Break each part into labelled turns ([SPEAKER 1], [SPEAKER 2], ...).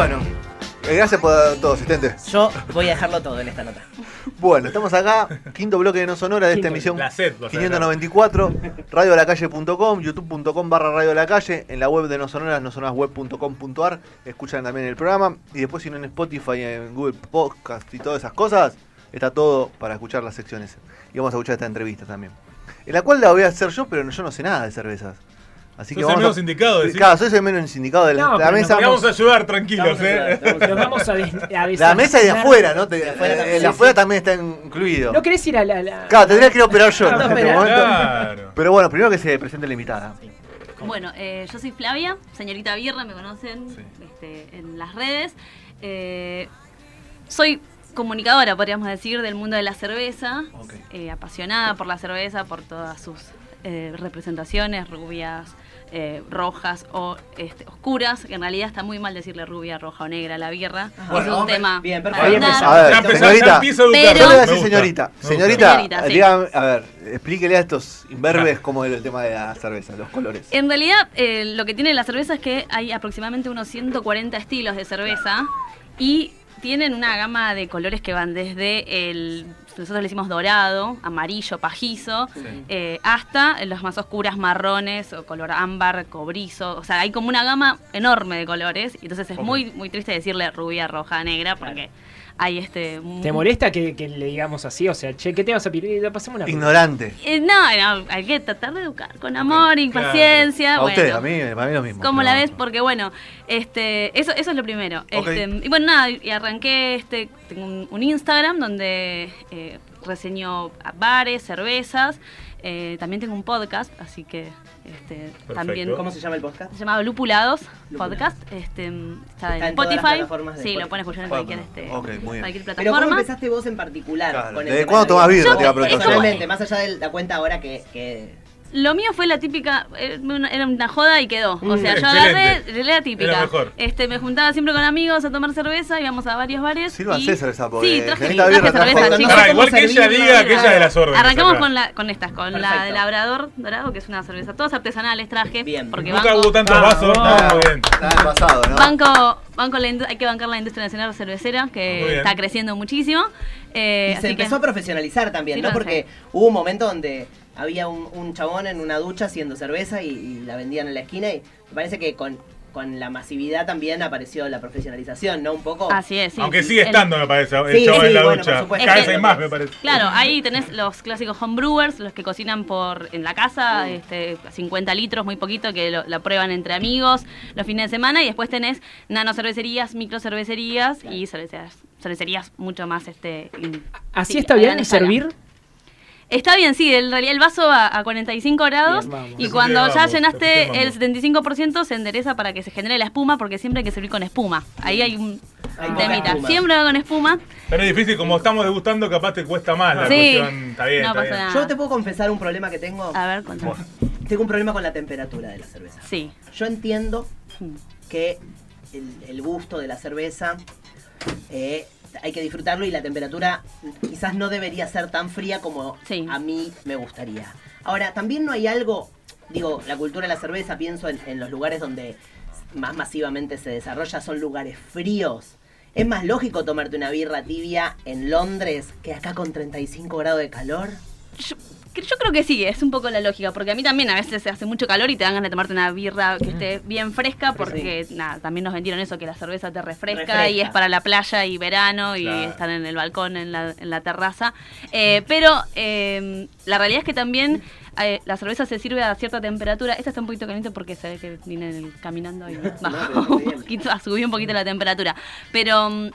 [SPEAKER 1] Bueno, eh, gracias por todo, asistente.
[SPEAKER 2] Yo voy a dejarlo todo en esta nota.
[SPEAKER 1] Bueno, estamos acá, quinto bloque de No Sonora de esta emisión
[SPEAKER 3] La sed, vas a
[SPEAKER 1] 594, radiolacalle.com, youtube.com barra Radio La Calle, en la web de No Sonoras, nosonorasweb.com.ar, escuchan también el programa, y después si no en Spotify, en Google Podcast y todas esas cosas, está todo para escuchar las secciones. Y vamos a escuchar esta entrevista también. En la cual la voy a hacer yo, pero yo no sé nada de cervezas. Así que
[SPEAKER 3] Sos el
[SPEAKER 1] vamos
[SPEAKER 3] menos
[SPEAKER 1] a...
[SPEAKER 3] sindicado, decís.
[SPEAKER 1] Claro, soy el menos sindicado de la,
[SPEAKER 4] No,
[SPEAKER 1] la
[SPEAKER 4] pero
[SPEAKER 1] mesa.
[SPEAKER 3] Te vamos a ayudar, tranquilos,
[SPEAKER 2] Vamos a
[SPEAKER 3] eh.
[SPEAKER 2] ayudar,
[SPEAKER 4] vamos a, des- a
[SPEAKER 1] La mesa y de afuera, ¿no? Te-
[SPEAKER 2] afuera
[SPEAKER 1] eh,
[SPEAKER 2] también,
[SPEAKER 1] el de
[SPEAKER 2] sí,
[SPEAKER 1] afuera
[SPEAKER 2] sí.
[SPEAKER 1] también está incluido.
[SPEAKER 4] ¿No querés ir a la.? la-
[SPEAKER 1] Claro, tendría que ir a operar yo
[SPEAKER 4] No,
[SPEAKER 1] en este momento.
[SPEAKER 3] Claro.
[SPEAKER 1] Pero bueno, primero que se presente la invitada.
[SPEAKER 5] Bueno, eh, yo soy Flavia, señorita Birra, me conocen
[SPEAKER 3] Sí.
[SPEAKER 5] este, en las redes. Eh, soy comunicadora, podríamos decir, del mundo de la cerveza,
[SPEAKER 1] Ok.
[SPEAKER 5] eh, apasionada por la cerveza, por todas sus eh, representaciones, rubias, eh, rojas o este, oscuras, que en realidad está muy mal decirle rubia, roja o negra a la birra.
[SPEAKER 2] Bueno,
[SPEAKER 5] es un tema
[SPEAKER 2] Bien,
[SPEAKER 5] para
[SPEAKER 2] perfecto.
[SPEAKER 5] hablar.
[SPEAKER 1] A ver,
[SPEAKER 3] Ya empezás, ya
[SPEAKER 1] señorita.
[SPEAKER 3] a educar.
[SPEAKER 5] Pero-
[SPEAKER 1] Yo le voy a
[SPEAKER 3] Me
[SPEAKER 1] decir
[SPEAKER 3] gusta,
[SPEAKER 1] señorita.
[SPEAKER 3] me gusta.
[SPEAKER 1] Señorita,
[SPEAKER 5] Señorita, sí.
[SPEAKER 1] dígame, a ver, explíquele a estos imberbes como el tema de la cerveza, los colores.
[SPEAKER 5] En realidad, eh, lo que tiene la cerveza es que hay aproximadamente unos 140 estilos de cerveza y tienen una gama de colores que van desde el, nosotros le decimos dorado, amarillo, pajizo, eh, hasta las más oscuras marrones o color ámbar, cobrizo. O sea, hay como una gama enorme de colores y entonces es muy, muy triste decirle rubia, roja, negra porque hay este...
[SPEAKER 4] ¿Te molesta que, que le digamos así? O sea, che, ¿qué te vas a pedir? Pasemos una.
[SPEAKER 1] Ignorante.
[SPEAKER 5] Eh, no, no, hay que tratar de educar con amor y
[SPEAKER 3] Claro.
[SPEAKER 5] paciencia.
[SPEAKER 1] A usted, a mí, para mí lo mismo.
[SPEAKER 5] ¿Cómo la ves? Porque bueno, este, eso, eso es lo primero. Este, y bueno, nada, y arranqué, este, tengo un, un Instagram donde eh, reseño a bares, cervezas. Eh, también tengo un podcast, así que este, también
[SPEAKER 2] ¿Cómo se llama el podcast?
[SPEAKER 5] se llama Lupulados
[SPEAKER 2] Lupulados.
[SPEAKER 5] Podcast. Este, está en
[SPEAKER 2] Está
[SPEAKER 5] Spotify.
[SPEAKER 2] plataformas de
[SPEAKER 5] sí, lo
[SPEAKER 2] Spotify.
[SPEAKER 5] pueden escuchar en cualquier, este,
[SPEAKER 1] Ok, muy bien.
[SPEAKER 5] cualquier
[SPEAKER 2] Pero ¿cómo
[SPEAKER 5] plataforma.
[SPEAKER 2] empezaste vos en particular?
[SPEAKER 1] Claro, ¿desde cuándo tomás
[SPEAKER 2] la
[SPEAKER 1] birra?
[SPEAKER 5] Yo-
[SPEAKER 1] Te iba a preguntar.
[SPEAKER 5] es como-
[SPEAKER 2] Personalmente, más allá de la cuenta ahora que, que
[SPEAKER 5] Lo mío fue la típica, eh, era una joda y quedó. O sea, yo agarré, la típica.
[SPEAKER 3] Era mejor.
[SPEAKER 5] Este, me juntaba siempre con amigos a tomar cerveza, íbamos a varios bares.
[SPEAKER 1] Sírvanse
[SPEAKER 5] y-
[SPEAKER 1] cerveza, porque
[SPEAKER 5] Sí, traje,
[SPEAKER 1] señorita
[SPEAKER 5] traje
[SPEAKER 1] Birra trajo-
[SPEAKER 5] cerveza,
[SPEAKER 2] no,
[SPEAKER 5] chicos.
[SPEAKER 3] Pará,
[SPEAKER 2] ¿cómo
[SPEAKER 3] igual que ella diga que ella de las órdenes.
[SPEAKER 5] Arrancamos
[SPEAKER 3] acá.
[SPEAKER 5] con, la, con estas, con la de Labrador Dorado, que es una cerveza, todas artesanales traje.
[SPEAKER 2] Bien.
[SPEAKER 5] Porque
[SPEAKER 3] Nunca
[SPEAKER 5] banco,
[SPEAKER 3] hubo tantos
[SPEAKER 4] Ah,
[SPEAKER 3] vasos.
[SPEAKER 4] no.
[SPEAKER 3] Muy bien.
[SPEAKER 1] Está pasado, ¿no?
[SPEAKER 5] banco, banco la indu- hay que bancar la industria nacional cervecera, que
[SPEAKER 3] bien.
[SPEAKER 5] está creciendo muchísimo. Eh,
[SPEAKER 2] Y se
[SPEAKER 5] así que-
[SPEAKER 2] empezó a profesionalizar también,
[SPEAKER 5] Sí,
[SPEAKER 2] ¿no? Porque hubo un momento donde había un, un chabón en una ducha haciendo cerveza y, y la vendían en la esquina y me parece que con, con la masividad también apareció la profesionalización, ¿no? Un poco.
[SPEAKER 5] Así es, sí.
[SPEAKER 3] Aunque sigue
[SPEAKER 5] El-
[SPEAKER 3] estando, me parece, el
[SPEAKER 2] Sí, sí,
[SPEAKER 3] en la
[SPEAKER 2] bueno,
[SPEAKER 3] ducha.
[SPEAKER 2] supuesto.
[SPEAKER 3] Cada vez hay más, me parece.
[SPEAKER 5] Claro, ahí tenés los clásicos homebrewers, los que cocinan por en la casa, este, 50 litros, muy poquito, que lo, la prueban entre amigos los fines de semana, y después tenés nano cervecerías, micro cervecerías y cervecerías, cervecerías mucho más este
[SPEAKER 4] ¿Así
[SPEAKER 5] sí,
[SPEAKER 4] está bien servir?
[SPEAKER 5] Está bien, sí, en realidad el vaso va a 45 grados
[SPEAKER 4] Bien,
[SPEAKER 5] y cuando ya
[SPEAKER 3] vamos,
[SPEAKER 5] llenaste el 75% se endereza para que se genere la espuma porque siempre hay que servir con espuma. Ahí hay un
[SPEAKER 2] Hay
[SPEAKER 5] temita. Siempre va con espuma.
[SPEAKER 3] Pero es difícil, como estamos degustando, capaz te cuesta más la
[SPEAKER 5] Sí.
[SPEAKER 3] cuestión. Está bien,
[SPEAKER 5] No
[SPEAKER 3] está
[SPEAKER 5] pasa
[SPEAKER 3] bien.
[SPEAKER 5] nada.
[SPEAKER 2] Yo te puedo confesar un problema que tengo.
[SPEAKER 5] A ver, contame.
[SPEAKER 2] Tengo un problema con la temperatura de la cerveza.
[SPEAKER 5] Sí.
[SPEAKER 2] Yo entiendo
[SPEAKER 5] Mm.
[SPEAKER 2] que el, el gusto de la cerveza eh, hay que disfrutarlo y la temperatura quizás no debería ser tan fría como
[SPEAKER 5] Sí.
[SPEAKER 2] a mí me gustaría. Ahora, también no hay algo, digo, la cultura de la cerveza, pienso en, en los lugares donde más masivamente se desarrolla, son lugares fríos. ¿Es más lógico tomarte una birra tibia en Londres que acá con 35 grados de calor?
[SPEAKER 5] Yo, yo creo que sí, es un poco la lógica, porque a mí también a veces hace mucho calor y te dan ganas de tomarte una birra que esté bien fresca, porque nada, también nos vendieron eso, que la cerveza te refresca,
[SPEAKER 2] Refresca.
[SPEAKER 5] y es para la playa y verano y
[SPEAKER 3] Claro.
[SPEAKER 5] estar en el balcón, en la, en la terraza. Eh, pero eh, la realidad es que también eh, la cerveza se sirve a cierta temperatura. Esta está un poquito caliente porque se ve que vine en el- caminando y bajó un poquito, subió un poquito la temperatura. Pero... mm,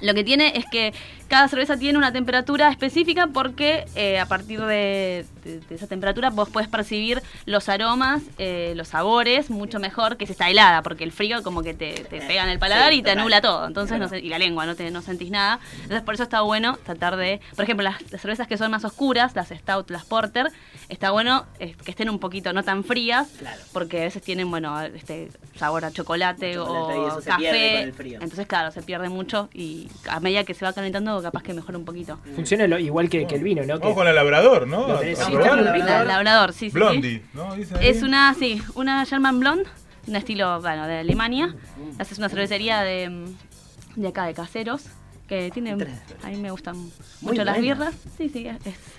[SPEAKER 5] lo que tiene es que cada cerveza tiene una temperatura específica porque eh, a partir de, de- de esa temperatura, vos puedes percibir los aromas, eh, los sabores mucho mejor que si está helada, porque el frío como que te, te pega en el paladar
[SPEAKER 2] Sí,
[SPEAKER 5] y te
[SPEAKER 2] total.
[SPEAKER 5] anula todo, entonces no y la lengua, no, te, no sentís nada. Entonces por eso está bueno tratar de, por ejemplo, las, las cervezas que son más oscuras, las Stout, las Porter, está bueno eh, que estén un poquito no tan frías,
[SPEAKER 2] Claro.
[SPEAKER 5] porque a veces tienen, bueno, este sabor a chocolate,
[SPEAKER 2] Chocolate,
[SPEAKER 5] o café, entonces claro, se pierde mucho y a medida que se va calentando capaz que mejora un poquito.
[SPEAKER 4] Funciona lo- igual que, que el vino, ¿no?
[SPEAKER 3] Vamos con la labrador, ¿no?
[SPEAKER 4] Lo tenés- sí,
[SPEAKER 5] el labrador, sí, sí, sí.
[SPEAKER 3] Blondie, ¿no?
[SPEAKER 5] Es una, sí, una German Blonde, un estilo, bueno, de Alemania. Es una cervecería de, mm, de acá, de caseros, que tiene, a mí me gustan mucho las birras. Sí, sí, es,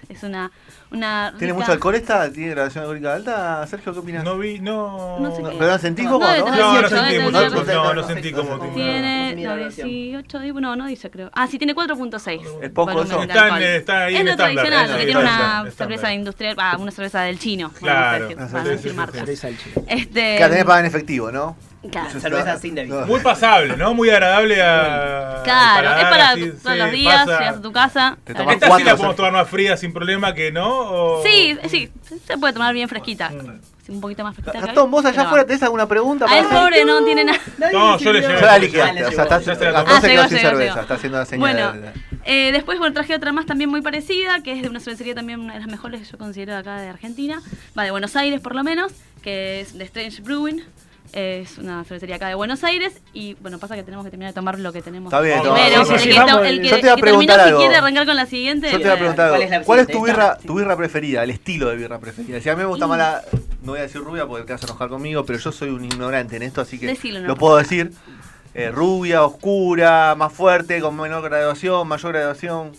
[SPEAKER 5] es una, una
[SPEAKER 1] ¿Tiene
[SPEAKER 5] rica-
[SPEAKER 1] mucho alcohol esta? ¿Tiene graduación alcohólica alta? Sergio, ¿qué opinas?
[SPEAKER 3] No vi, no.
[SPEAKER 5] No sé
[SPEAKER 1] No,
[SPEAKER 5] qué.
[SPEAKER 1] ¿Pero la sentís
[SPEAKER 5] No,
[SPEAKER 1] como, no?
[SPEAKER 3] No, no
[SPEAKER 5] 18,
[SPEAKER 3] sentí mucho.
[SPEAKER 5] 18.
[SPEAKER 3] No, no sentí como.
[SPEAKER 5] Tiene
[SPEAKER 2] ¿Cómo se mide
[SPEAKER 5] no,
[SPEAKER 2] la graduación?
[SPEAKER 5] 18, di- no, no dice creo. Ah, sí, tiene 4.6.
[SPEAKER 1] Es poco eso.
[SPEAKER 3] Está en- está ahí
[SPEAKER 5] es lo tradicional,
[SPEAKER 3] es
[SPEAKER 5] lo que
[SPEAKER 3] ahí
[SPEAKER 5] tiene
[SPEAKER 3] estándar,
[SPEAKER 5] una
[SPEAKER 3] estándar.
[SPEAKER 5] cerveza industrial, ah, una cerveza del chino.
[SPEAKER 3] Claro.
[SPEAKER 5] Vamos a decir,
[SPEAKER 1] Sí,
[SPEAKER 5] para
[SPEAKER 1] sí,
[SPEAKER 5] decir
[SPEAKER 1] sí,
[SPEAKER 5] marcas.
[SPEAKER 4] cerveza del chino.
[SPEAKER 5] Este,
[SPEAKER 1] Que la tenés pagar en efectivo, ¿no?
[SPEAKER 5] Claro.
[SPEAKER 2] Cerveza sin débito.
[SPEAKER 3] Muy pasable, ¿no? Muy agradable a.
[SPEAKER 5] Claro, es para
[SPEAKER 3] así,
[SPEAKER 5] todos
[SPEAKER 3] sí,
[SPEAKER 5] los días,
[SPEAKER 3] pasa.
[SPEAKER 5] llegas a tu casa.
[SPEAKER 1] Te
[SPEAKER 5] la
[SPEAKER 1] tomás
[SPEAKER 3] Esta sí la podemos tomar más fría sin problema que no. O...
[SPEAKER 5] Sí, sí, se puede tomar bien fresquita. Un poquito más fresquita.
[SPEAKER 1] Gastón, vos allá afuera tenés alguna pregunta
[SPEAKER 5] Ah,
[SPEAKER 1] para
[SPEAKER 5] el
[SPEAKER 1] hacer?
[SPEAKER 5] pobre no tiene nada.
[SPEAKER 3] No, yo le llevé.
[SPEAKER 1] Ya la liquidaste,
[SPEAKER 2] le
[SPEAKER 1] o sea,
[SPEAKER 3] llegó. Ya se
[SPEAKER 5] Ah,
[SPEAKER 1] quedó sin cerveza, está haciendo la señal.
[SPEAKER 5] Bueno,
[SPEAKER 1] de-
[SPEAKER 5] eh, después bueno, traje otra más también muy parecida, que es de una cervecería también una de las mejores que yo considero de acá de Argentina, va de Buenos Aires por lo menos, que es de Strange Brewing. Es una cervecería acá de Buenos Aires y bueno, pasa que tenemos que terminar de tomar lo que tenemos
[SPEAKER 1] Está bien,
[SPEAKER 5] primero. el
[SPEAKER 3] sí,
[SPEAKER 5] que,
[SPEAKER 3] sí,
[SPEAKER 5] está-
[SPEAKER 4] vamos,
[SPEAKER 5] el que-
[SPEAKER 1] yo te iba a preguntar algo.
[SPEAKER 5] quiere arrancar con la siguiente.
[SPEAKER 1] Yo te voy a
[SPEAKER 5] eh,
[SPEAKER 1] preguntar
[SPEAKER 2] ¿cuál
[SPEAKER 1] algo.
[SPEAKER 2] es la
[SPEAKER 1] ¿Cuál es tu birra, tu birra preferida? El estilo de birra preferida. Si a mí me gusta más la. No voy a decir rubia porque te vas a enojar conmigo, pero yo soy un ignorante en esto, así que
[SPEAKER 5] Decilo, no
[SPEAKER 1] lo puedo decir. Eh, rubia, oscura, más fuerte, con menor graduación, mayor graduación.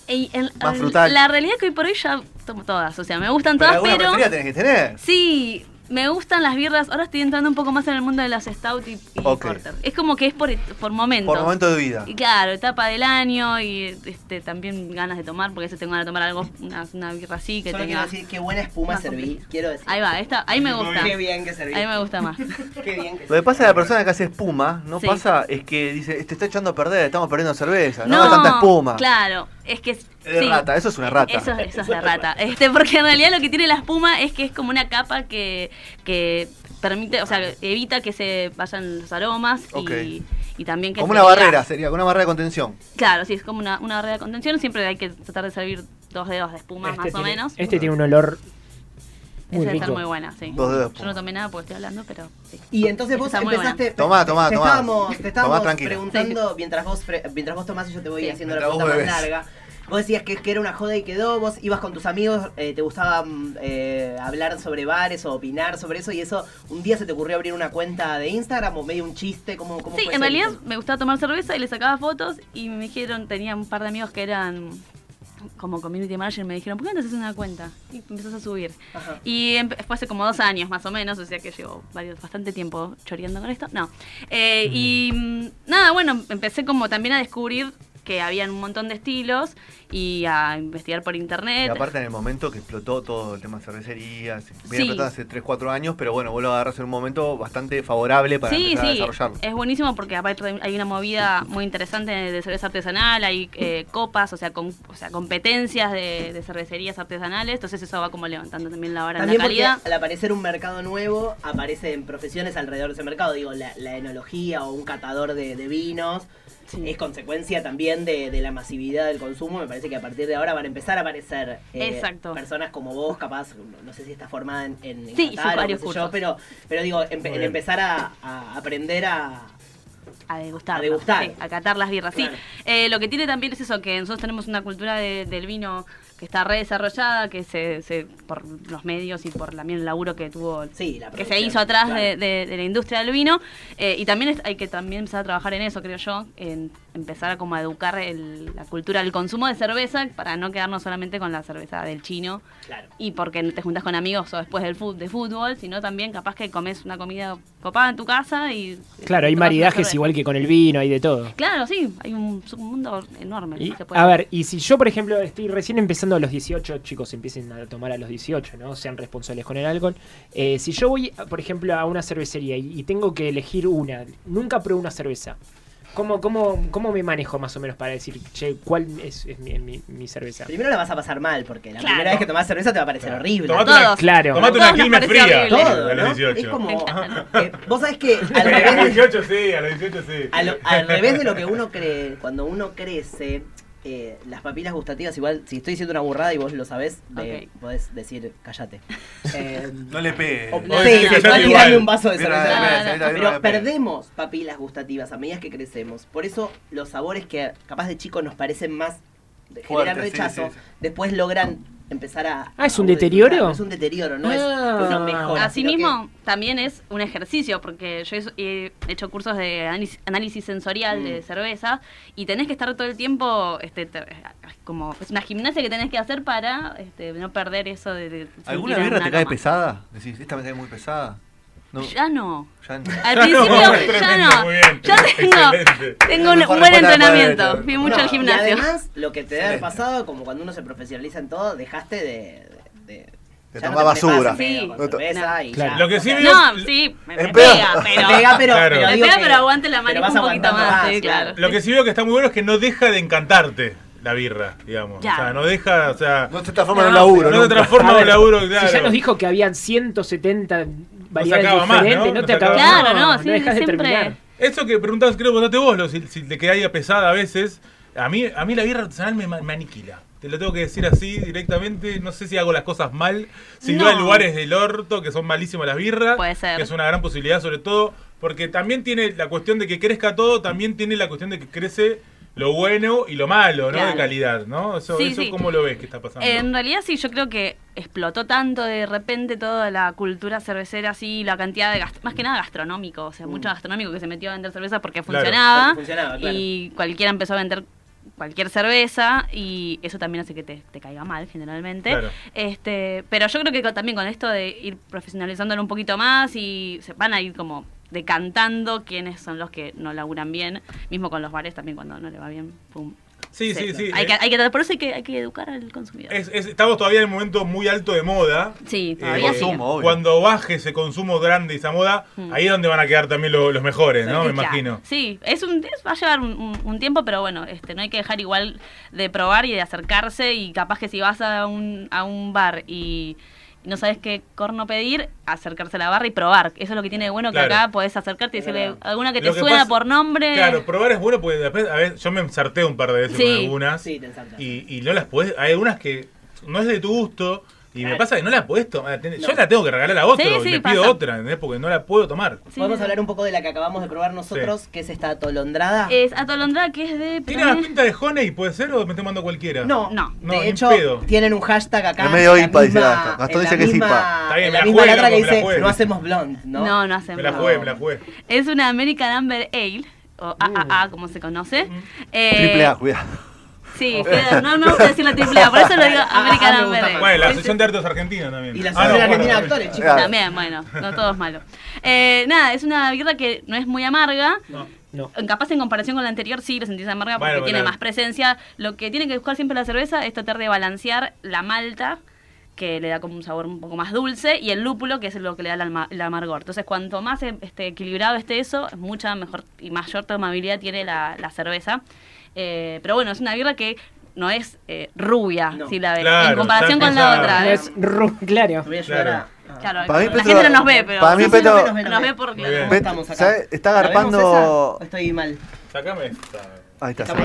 [SPEAKER 1] Más frutal.
[SPEAKER 5] La realidad es que hoy por hoy ya tomo todas, o sea, me gustan
[SPEAKER 1] Pero
[SPEAKER 5] todas, pero...
[SPEAKER 1] preferida tenés que tener.
[SPEAKER 5] Sí, me gustan las birras. Ahora estoy entrando un poco más en el mundo de las Stout y, y. Porter. Es como que es por, por momentos.
[SPEAKER 1] Por momento de vida.
[SPEAKER 5] Y claro, etapa del año y este también ganas de tomar, porque veces tengo ganas de tomar algo, una, una birra así que
[SPEAKER 2] Solo quiero
[SPEAKER 5] tenga...
[SPEAKER 2] decir qué buena espuma serví. Quiero decir.
[SPEAKER 5] Ahí va, esta, ahí me gusta.
[SPEAKER 2] Qué bien que serví.
[SPEAKER 5] Ahí me gusta más.
[SPEAKER 2] Qué bien que
[SPEAKER 1] Lo que pasa a la persona que hace espuma, no
[SPEAKER 5] Sí.
[SPEAKER 1] pasa, es que dice, te está echando a perder, estamos perdiendo cerveza, no,
[SPEAKER 5] No,
[SPEAKER 1] tanta espuma.
[SPEAKER 5] Claro, es que... es-
[SPEAKER 1] de
[SPEAKER 5] sí.
[SPEAKER 1] rata, eso es una rata.
[SPEAKER 5] Eso, eso es de rata. Este, porque en realidad lo que tiene la espuma es que es como una capa que, que permite, o sea, evita que se vayan los aromas
[SPEAKER 1] Ok.
[SPEAKER 5] y, y también que
[SPEAKER 1] Como una
[SPEAKER 5] diga-
[SPEAKER 1] barrera, sería, como una barrera de contención.
[SPEAKER 5] Claro, sí, es como una, una barrera de contención. Siempre hay que tratar de servir dos dedos de espuma
[SPEAKER 4] Este
[SPEAKER 5] más o menos.
[SPEAKER 4] Este tiene un olor
[SPEAKER 5] Esa
[SPEAKER 4] muy
[SPEAKER 5] debe estar muy buena, sí.
[SPEAKER 1] Dos dedos de
[SPEAKER 5] Yo no tomé nada porque estoy hablando, pero sí.
[SPEAKER 2] Y entonces vos
[SPEAKER 5] Está muy
[SPEAKER 2] empezaste.
[SPEAKER 1] Tomá, tomá,
[SPEAKER 2] te
[SPEAKER 1] tomá.
[SPEAKER 2] Estábamos, te
[SPEAKER 1] Tomá
[SPEAKER 2] estábamos
[SPEAKER 1] tranquila.
[SPEAKER 2] preguntando mientras vos pre- mientras vos tomás y yo te voy
[SPEAKER 5] Sí.
[SPEAKER 2] haciendo la
[SPEAKER 1] Mientras
[SPEAKER 2] pregunta
[SPEAKER 1] vos
[SPEAKER 2] más larga. Vos decías que, que era una joda y quedó, vos ibas con tus amigos, eh, te gustaba mm, eh, hablar sobre bares o opinar sobre eso y eso, un día se te ocurrió abrir una cuenta de Instagram o medio un chiste, ¿cómo, cómo
[SPEAKER 5] Sí,
[SPEAKER 2] fue
[SPEAKER 5] en realidad me gustaba tomar cerveza y le sacaba fotos y me dijeron, tenía un par de amigos que eran como community manager me dijeron, ¿por qué no te haces una cuenta? Y empezás a subir.
[SPEAKER 2] Ajá.
[SPEAKER 5] Y fue hace como dos años más o menos, o sea que llevo varios, bastante tiempo choreando con esto. No. Eh, Y mm, nada, bueno, empecé como también a descubrir que habían un montón de estilos y a investigar por
[SPEAKER 1] Y
[SPEAKER 5] internet.
[SPEAKER 1] aparte en el momento que explotó todo el tema de cervecerías, viene
[SPEAKER 5] Sí.
[SPEAKER 1] explotando hace 3, 4 años, pero bueno, vos lo agarras en un momento bastante favorable para
[SPEAKER 5] Sí,
[SPEAKER 1] empezar a
[SPEAKER 5] sí,
[SPEAKER 1] desarrollarlo.
[SPEAKER 5] es buenísimo porque aparte hay una movida muy interesante de cerveza artesanal, hay eh, copas, o sea, con, o sea competencias de, de cervecerías artesanales, entonces eso va como levantando también la vara en
[SPEAKER 2] También
[SPEAKER 5] la calidad.
[SPEAKER 2] al aparecer un mercado nuevo, aparecen profesiones alrededor de ese mercado. Digo, la, la enología o un catador de, de vinos
[SPEAKER 5] Sí.
[SPEAKER 2] es consecuencia también de, de la masividad del consumo. Me parece que a partir de ahora van a empezar a aparecer eh,
[SPEAKER 5] Exacto.
[SPEAKER 2] personas como vos, capaz, no, no sé si está formada en, en, en
[SPEAKER 5] Sí,
[SPEAKER 2] Qatar
[SPEAKER 5] varios
[SPEAKER 2] qué sé yo,
[SPEAKER 5] cursos.
[SPEAKER 2] pero, pero digo, empe-
[SPEAKER 3] bien.
[SPEAKER 2] empezar a, a aprender a...
[SPEAKER 5] A degustar.
[SPEAKER 2] A degustar.
[SPEAKER 5] Sí, a catar las birras.
[SPEAKER 2] Claro.
[SPEAKER 5] Sí. Eh, lo que tiene también es eso, que nosotros tenemos una cultura de- del vino que está re desarrollada, que se, se- por los medios y por también el laburo que tuvo,
[SPEAKER 2] Sí, la
[SPEAKER 5] que se hizo atrás
[SPEAKER 2] claro.
[SPEAKER 5] de, de- de la industria del vino. Eh, y también es- hay que también empezar a trabajar en eso, creo yo, en empezar a como a educar el- la cultura del consumo de cerveza para no quedarnos solamente con la cerveza del chino
[SPEAKER 2] Claro.
[SPEAKER 5] y porque te juntas con amigos o después del de fútbol, sino también capaz que comes una comida copada en tu casa y...
[SPEAKER 4] Claro, hay maridajes igual que con el vino, hay de todo.
[SPEAKER 5] Claro, sí, hay un submundo enorme.
[SPEAKER 4] Y,
[SPEAKER 5] se puede-
[SPEAKER 4] a ver, y si yo, por ejemplo, estoy recién empezando a los 18, chicos, empiecen a tomar a los 18, ¿no? Sean responsables con el alcohol. Eh, si yo voy, por ejemplo, a una cervecería y, y tengo que elegir una, nunca pruebo una cerveza. ¿Cómo, cómo, ¿Cómo me manejo más o menos para decir, che, cuál es, es mi, mi- mi cerveza?
[SPEAKER 2] Primero la vas a pasar mal, porque la
[SPEAKER 5] Claro.
[SPEAKER 2] primera vez que tomás cerveza te va a parecer horrible.
[SPEAKER 3] Tomate una,
[SPEAKER 4] Claro.
[SPEAKER 3] tomate una
[SPEAKER 5] parece
[SPEAKER 3] fría
[SPEAKER 5] horrible.
[SPEAKER 2] Todo,
[SPEAKER 3] a los 18.
[SPEAKER 2] Es como.
[SPEAKER 5] Me encanta.
[SPEAKER 2] eh, Vos sabés que al
[SPEAKER 3] a los
[SPEAKER 2] revés,
[SPEAKER 3] 18 sí, a los 18 sí.
[SPEAKER 2] lo- al revés de lo que uno cree, cuando uno crece, eh, las papilas gustativas, igual, si estoy diciendo una burrada y vos lo sabés, de-
[SPEAKER 5] Ok.
[SPEAKER 2] podés decir, callate. Eh,
[SPEAKER 1] No le pegue.
[SPEAKER 2] o-
[SPEAKER 3] Vos
[SPEAKER 2] sí, tirarme un vaso de cerveza. Pero perdemos papilas gustativas a medida que crecemos. Por eso los sabores que capaz de chicos nos parecen más generan rechazo,
[SPEAKER 1] sí, sí.
[SPEAKER 2] después logran empezar a...
[SPEAKER 4] Ah, ¿es un
[SPEAKER 2] a
[SPEAKER 4] deterioro?
[SPEAKER 2] Es un deterioro, no es
[SPEAKER 4] Ah.
[SPEAKER 2] una mejora.
[SPEAKER 5] Asimismo, también es un ejercicio, porque yo he he hecho cursos de análisis, análisis sensorial de
[SPEAKER 2] Mm.
[SPEAKER 5] cerveza y tenés que estar todo el tiempo, este, te- como es una gimnasia que tenés que hacer para este, no perder eso de... de
[SPEAKER 1] ¿Alguna birra te cae pesada? Decís, esta me cae muy pesada. No,
[SPEAKER 5] Ya no.
[SPEAKER 1] ya no.
[SPEAKER 5] Al
[SPEAKER 3] Ya
[SPEAKER 5] principio,
[SPEAKER 3] no,
[SPEAKER 5] ya no.
[SPEAKER 3] muy bien.
[SPEAKER 5] Ya tengo, tengo un, buen entrenamiento. Fui mucho
[SPEAKER 2] No,
[SPEAKER 5] al gimnasio.
[SPEAKER 2] Y además, lo que te debe haber pasado, como cuando uno se profesionaliza en todo, dejaste de... de,
[SPEAKER 1] tomar
[SPEAKER 2] no
[SPEAKER 1] basura.
[SPEAKER 5] Sí.
[SPEAKER 1] No
[SPEAKER 2] y
[SPEAKER 4] Claro.
[SPEAKER 2] ya.
[SPEAKER 3] Lo que sí
[SPEAKER 5] No, sí, me, me pega, pero...
[SPEAKER 2] Te pega, pero,
[SPEAKER 3] Claro.
[SPEAKER 2] pero
[SPEAKER 5] Me
[SPEAKER 2] digo
[SPEAKER 5] pega,
[SPEAKER 2] que-
[SPEAKER 5] pero aguante la un poquito más, sí, claro.
[SPEAKER 3] Lo que sí veo que está muy bueno es que no deja de encantarte la birra, digamos.
[SPEAKER 5] Ya.
[SPEAKER 3] O sea, no deja, o sea,
[SPEAKER 1] No se transforma en un
[SPEAKER 4] No,
[SPEAKER 1] laburo.
[SPEAKER 3] no se transforma en un laburo, claro.
[SPEAKER 4] Si ya nos dijo que habían 170 variedades
[SPEAKER 3] acaba más,
[SPEAKER 4] diferentes,
[SPEAKER 3] ¿no?
[SPEAKER 4] no,
[SPEAKER 3] No
[SPEAKER 4] te acabas.
[SPEAKER 5] Claro, no, sí,
[SPEAKER 4] dejas de terminar.
[SPEAKER 3] Eso que preguntabas, creo que votaste vos, lo, si, si te quedaría pesada a veces. A mí, a mí la birra artesanal me, aniquila. Te lo tengo que decir así directamente. No sé si hago las cosas mal. Si
[SPEAKER 5] No.
[SPEAKER 3] no hay lugares del orto que son malísimas las birras.
[SPEAKER 5] Puede ser.
[SPEAKER 3] Que es una gran posibilidad, sobre todo. Porque también tiene la cuestión de que crezca todo, también tiene la cuestión de que crece lo bueno y lo malo, ¿no?
[SPEAKER 5] Claro.
[SPEAKER 3] De calidad, ¿no? Eso,
[SPEAKER 5] Sí,
[SPEAKER 3] eso
[SPEAKER 5] sí.
[SPEAKER 3] ¿cómo lo ves que está pasando?
[SPEAKER 5] En realidad sí, yo creo que explotó tanto de repente toda la cultura cervecera, así, la cantidad de, gast- más que nada gastronómico, o sea, mucho gastronómico que se metió a vender cerveza porque funcionaba,
[SPEAKER 2] funcionaba, claro.
[SPEAKER 5] y cualquiera empezó a vender cualquier cerveza y eso también hace que te, te caiga mal generalmente.
[SPEAKER 3] Claro.
[SPEAKER 5] Este, pero yo creo que con- también con esto de ir profesionalizándolo un poquito más y se van a ir como decantando quiénes son los que no laburan bien, mismo con los bares también cuando no le va bien, pum.
[SPEAKER 3] Sí, sí, sí.
[SPEAKER 5] Hay
[SPEAKER 3] eh,
[SPEAKER 5] que, hay que, por eso hay que, hay que educar al consumidor.
[SPEAKER 3] es- es- estamos todavía en un momento muy alto de moda.
[SPEAKER 5] Sí,
[SPEAKER 3] Eh,
[SPEAKER 1] consumo, obvio.
[SPEAKER 3] Cuando baje ese consumo grande y esa moda,
[SPEAKER 5] Mm.
[SPEAKER 3] ahí es donde van a quedar también lo- los mejores, ¿no?
[SPEAKER 5] Sí,
[SPEAKER 3] Me
[SPEAKER 5] claro.
[SPEAKER 3] imagino.
[SPEAKER 5] Sí, es un, es- va a llevar un, un- un tiempo, pero bueno, este, no hay que dejar igual de probar y de acercarse y capaz que si vas a un, a un bar y no sabes qué corno pedir, acercarse a la barra y probar. Eso es lo que tiene de bueno que acá podés acercarte y decirle alguna que te
[SPEAKER 3] que
[SPEAKER 5] suena
[SPEAKER 3] pasa-
[SPEAKER 5] por nombre.
[SPEAKER 3] Claro, probar es bueno porque después, a ver, yo me ensarté un par de veces
[SPEAKER 5] Sí.
[SPEAKER 3] con algunas
[SPEAKER 2] Sí, te ensartas.
[SPEAKER 3] y, y no las podés, hay algunas que no es de tu gusto y me
[SPEAKER 2] Claro.
[SPEAKER 3] pasa que no la podés tomar. Yo
[SPEAKER 2] No.
[SPEAKER 3] la tengo que regalar a otro
[SPEAKER 5] Sí,
[SPEAKER 3] y le pido
[SPEAKER 5] pasa.
[SPEAKER 3] otra, ¿entendés? Porque no la puedo tomar.
[SPEAKER 5] Sí,
[SPEAKER 2] Podemos hablar un poco de la que acabamos de probar nosotros, que es esta atolondrada.
[SPEAKER 5] Es atolondrada que es de...
[SPEAKER 3] ¿Tiene más pinta de Honey, puede ser, o me estoy mandando cualquiera?
[SPEAKER 2] No,
[SPEAKER 5] No.
[SPEAKER 3] No,
[SPEAKER 2] de hecho,
[SPEAKER 3] pedo.
[SPEAKER 2] tienen un hashtag acá.
[SPEAKER 1] Es medio
[SPEAKER 2] la
[SPEAKER 1] IPA, dice Gastón. Gastón dice
[SPEAKER 2] la
[SPEAKER 1] que es IPA.
[SPEAKER 3] Está bien,
[SPEAKER 2] en
[SPEAKER 3] me
[SPEAKER 2] la
[SPEAKER 3] la jugué,
[SPEAKER 2] que
[SPEAKER 3] la
[SPEAKER 2] dice,
[SPEAKER 3] jugué.
[SPEAKER 2] no hacemos blonde, ¿no?
[SPEAKER 5] No, no hacemos.
[SPEAKER 3] Me la jugué, me la jugué.
[SPEAKER 5] Es una American Amber Ale, o AAA como se conoce. Eh,
[SPEAKER 1] Triple A, cuidado.
[SPEAKER 5] Sí, queda- no me gusta decir la triple A, por eso lo digo
[SPEAKER 2] Ah,
[SPEAKER 5] American
[SPEAKER 2] ah, más.
[SPEAKER 3] Bueno, la Asociación de Artes Argentina también.
[SPEAKER 2] Y la
[SPEAKER 3] Ah,
[SPEAKER 2] Asociación
[SPEAKER 3] no,
[SPEAKER 2] Argentina de Actores, chicos.
[SPEAKER 5] También, bueno, no todo es malo. Eh, nada, es una birra que no es muy amarga.
[SPEAKER 3] No.
[SPEAKER 4] No.
[SPEAKER 5] Capaz en comparación con la anterior sí lo sentís amarga porque
[SPEAKER 3] Bueno,
[SPEAKER 5] tiene
[SPEAKER 3] bueno.
[SPEAKER 5] más presencia. Lo que tiene que buscar siempre la cerveza es tratar de balancear la malta, que le da como un sabor un poco más dulce, y el lúpulo, que es lo que le da el, amargor. Entonces, cuanto más este, equilibrado esté eso, mucha mejor y mayor tomabilidad tiene la, la cerveza. Eh, pero bueno, es una birra que no es eh, rubia,
[SPEAKER 2] No.
[SPEAKER 5] si la ves,
[SPEAKER 3] Claro,
[SPEAKER 5] en comparación con la otra.
[SPEAKER 4] No
[SPEAKER 5] ¿eh?
[SPEAKER 4] es ru- claro.
[SPEAKER 3] Claro.
[SPEAKER 2] a- a-
[SPEAKER 5] Claro,
[SPEAKER 1] Para mí
[SPEAKER 5] la
[SPEAKER 1] Petro-
[SPEAKER 5] gente no nos ve, pero...
[SPEAKER 1] para mí
[SPEAKER 2] Sí,
[SPEAKER 1] Petro-
[SPEAKER 2] nos ve, nos ve,
[SPEAKER 5] Nos ve
[SPEAKER 2] nos
[SPEAKER 5] por-
[SPEAKER 3] Muy bien.
[SPEAKER 2] ¿Cómo
[SPEAKER 1] Pet-
[SPEAKER 2] estamos acá?
[SPEAKER 1] ¿sabe? Está
[SPEAKER 2] ¿La vemos
[SPEAKER 1] garpando-
[SPEAKER 2] Estoy mal.
[SPEAKER 3] Sacame esta.
[SPEAKER 1] Ahí está.
[SPEAKER 2] Esta es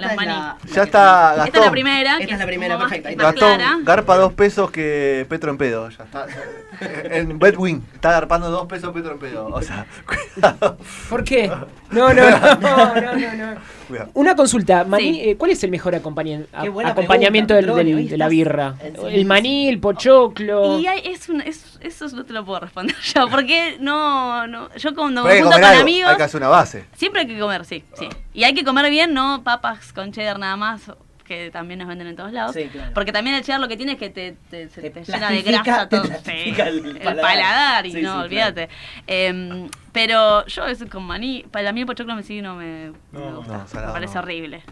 [SPEAKER 2] la- la
[SPEAKER 1] Ya está
[SPEAKER 5] Esta es la
[SPEAKER 1] Gastón.
[SPEAKER 5] primera.
[SPEAKER 2] Esta
[SPEAKER 5] que
[SPEAKER 2] es la primera, está.
[SPEAKER 1] Gastón,
[SPEAKER 5] clara.
[SPEAKER 1] garpa dos pesos que Petro en pedo. Ya está. En Bedwin está garpando dos pesos Petro en pedo. O sea, cuidado.
[SPEAKER 4] ¿Por qué? No, no, no, no, no, no.
[SPEAKER 1] Cuidado.
[SPEAKER 4] Una consulta, maní,
[SPEAKER 5] Sí.
[SPEAKER 4] eh, ¿cuál es el mejor acompaña- a-
[SPEAKER 2] Qué buena
[SPEAKER 4] acompañamiento
[SPEAKER 2] pregunta,
[SPEAKER 4] del- de la birra? El maní, el pochoclo.
[SPEAKER 5] Y hay- es un- es- eso no te lo puedo responder yo, porque no, no yo cuando me junto
[SPEAKER 1] comer
[SPEAKER 5] con
[SPEAKER 1] algo,
[SPEAKER 5] amigos,
[SPEAKER 1] hay que hacer una base.
[SPEAKER 5] siempre hay que comer, sí, sí. Y hay que comer bien, no papas con cheddar nada más, que también nos venden en todos lados.
[SPEAKER 2] Sí, claro.
[SPEAKER 5] Porque también el cheddar lo que tiene es que te, te- se
[SPEAKER 2] Te
[SPEAKER 5] te llena de grasa todo. sí,
[SPEAKER 2] el
[SPEAKER 5] el,
[SPEAKER 2] paladar.
[SPEAKER 5] paladar. y
[SPEAKER 2] Sí,
[SPEAKER 5] no,
[SPEAKER 2] sí,
[SPEAKER 5] olvídate. Em, pero yo eso con maní, para mí el pochoclo me sí no me, no me gusta,
[SPEAKER 1] no, salado
[SPEAKER 5] me parece
[SPEAKER 1] no.
[SPEAKER 5] horrible.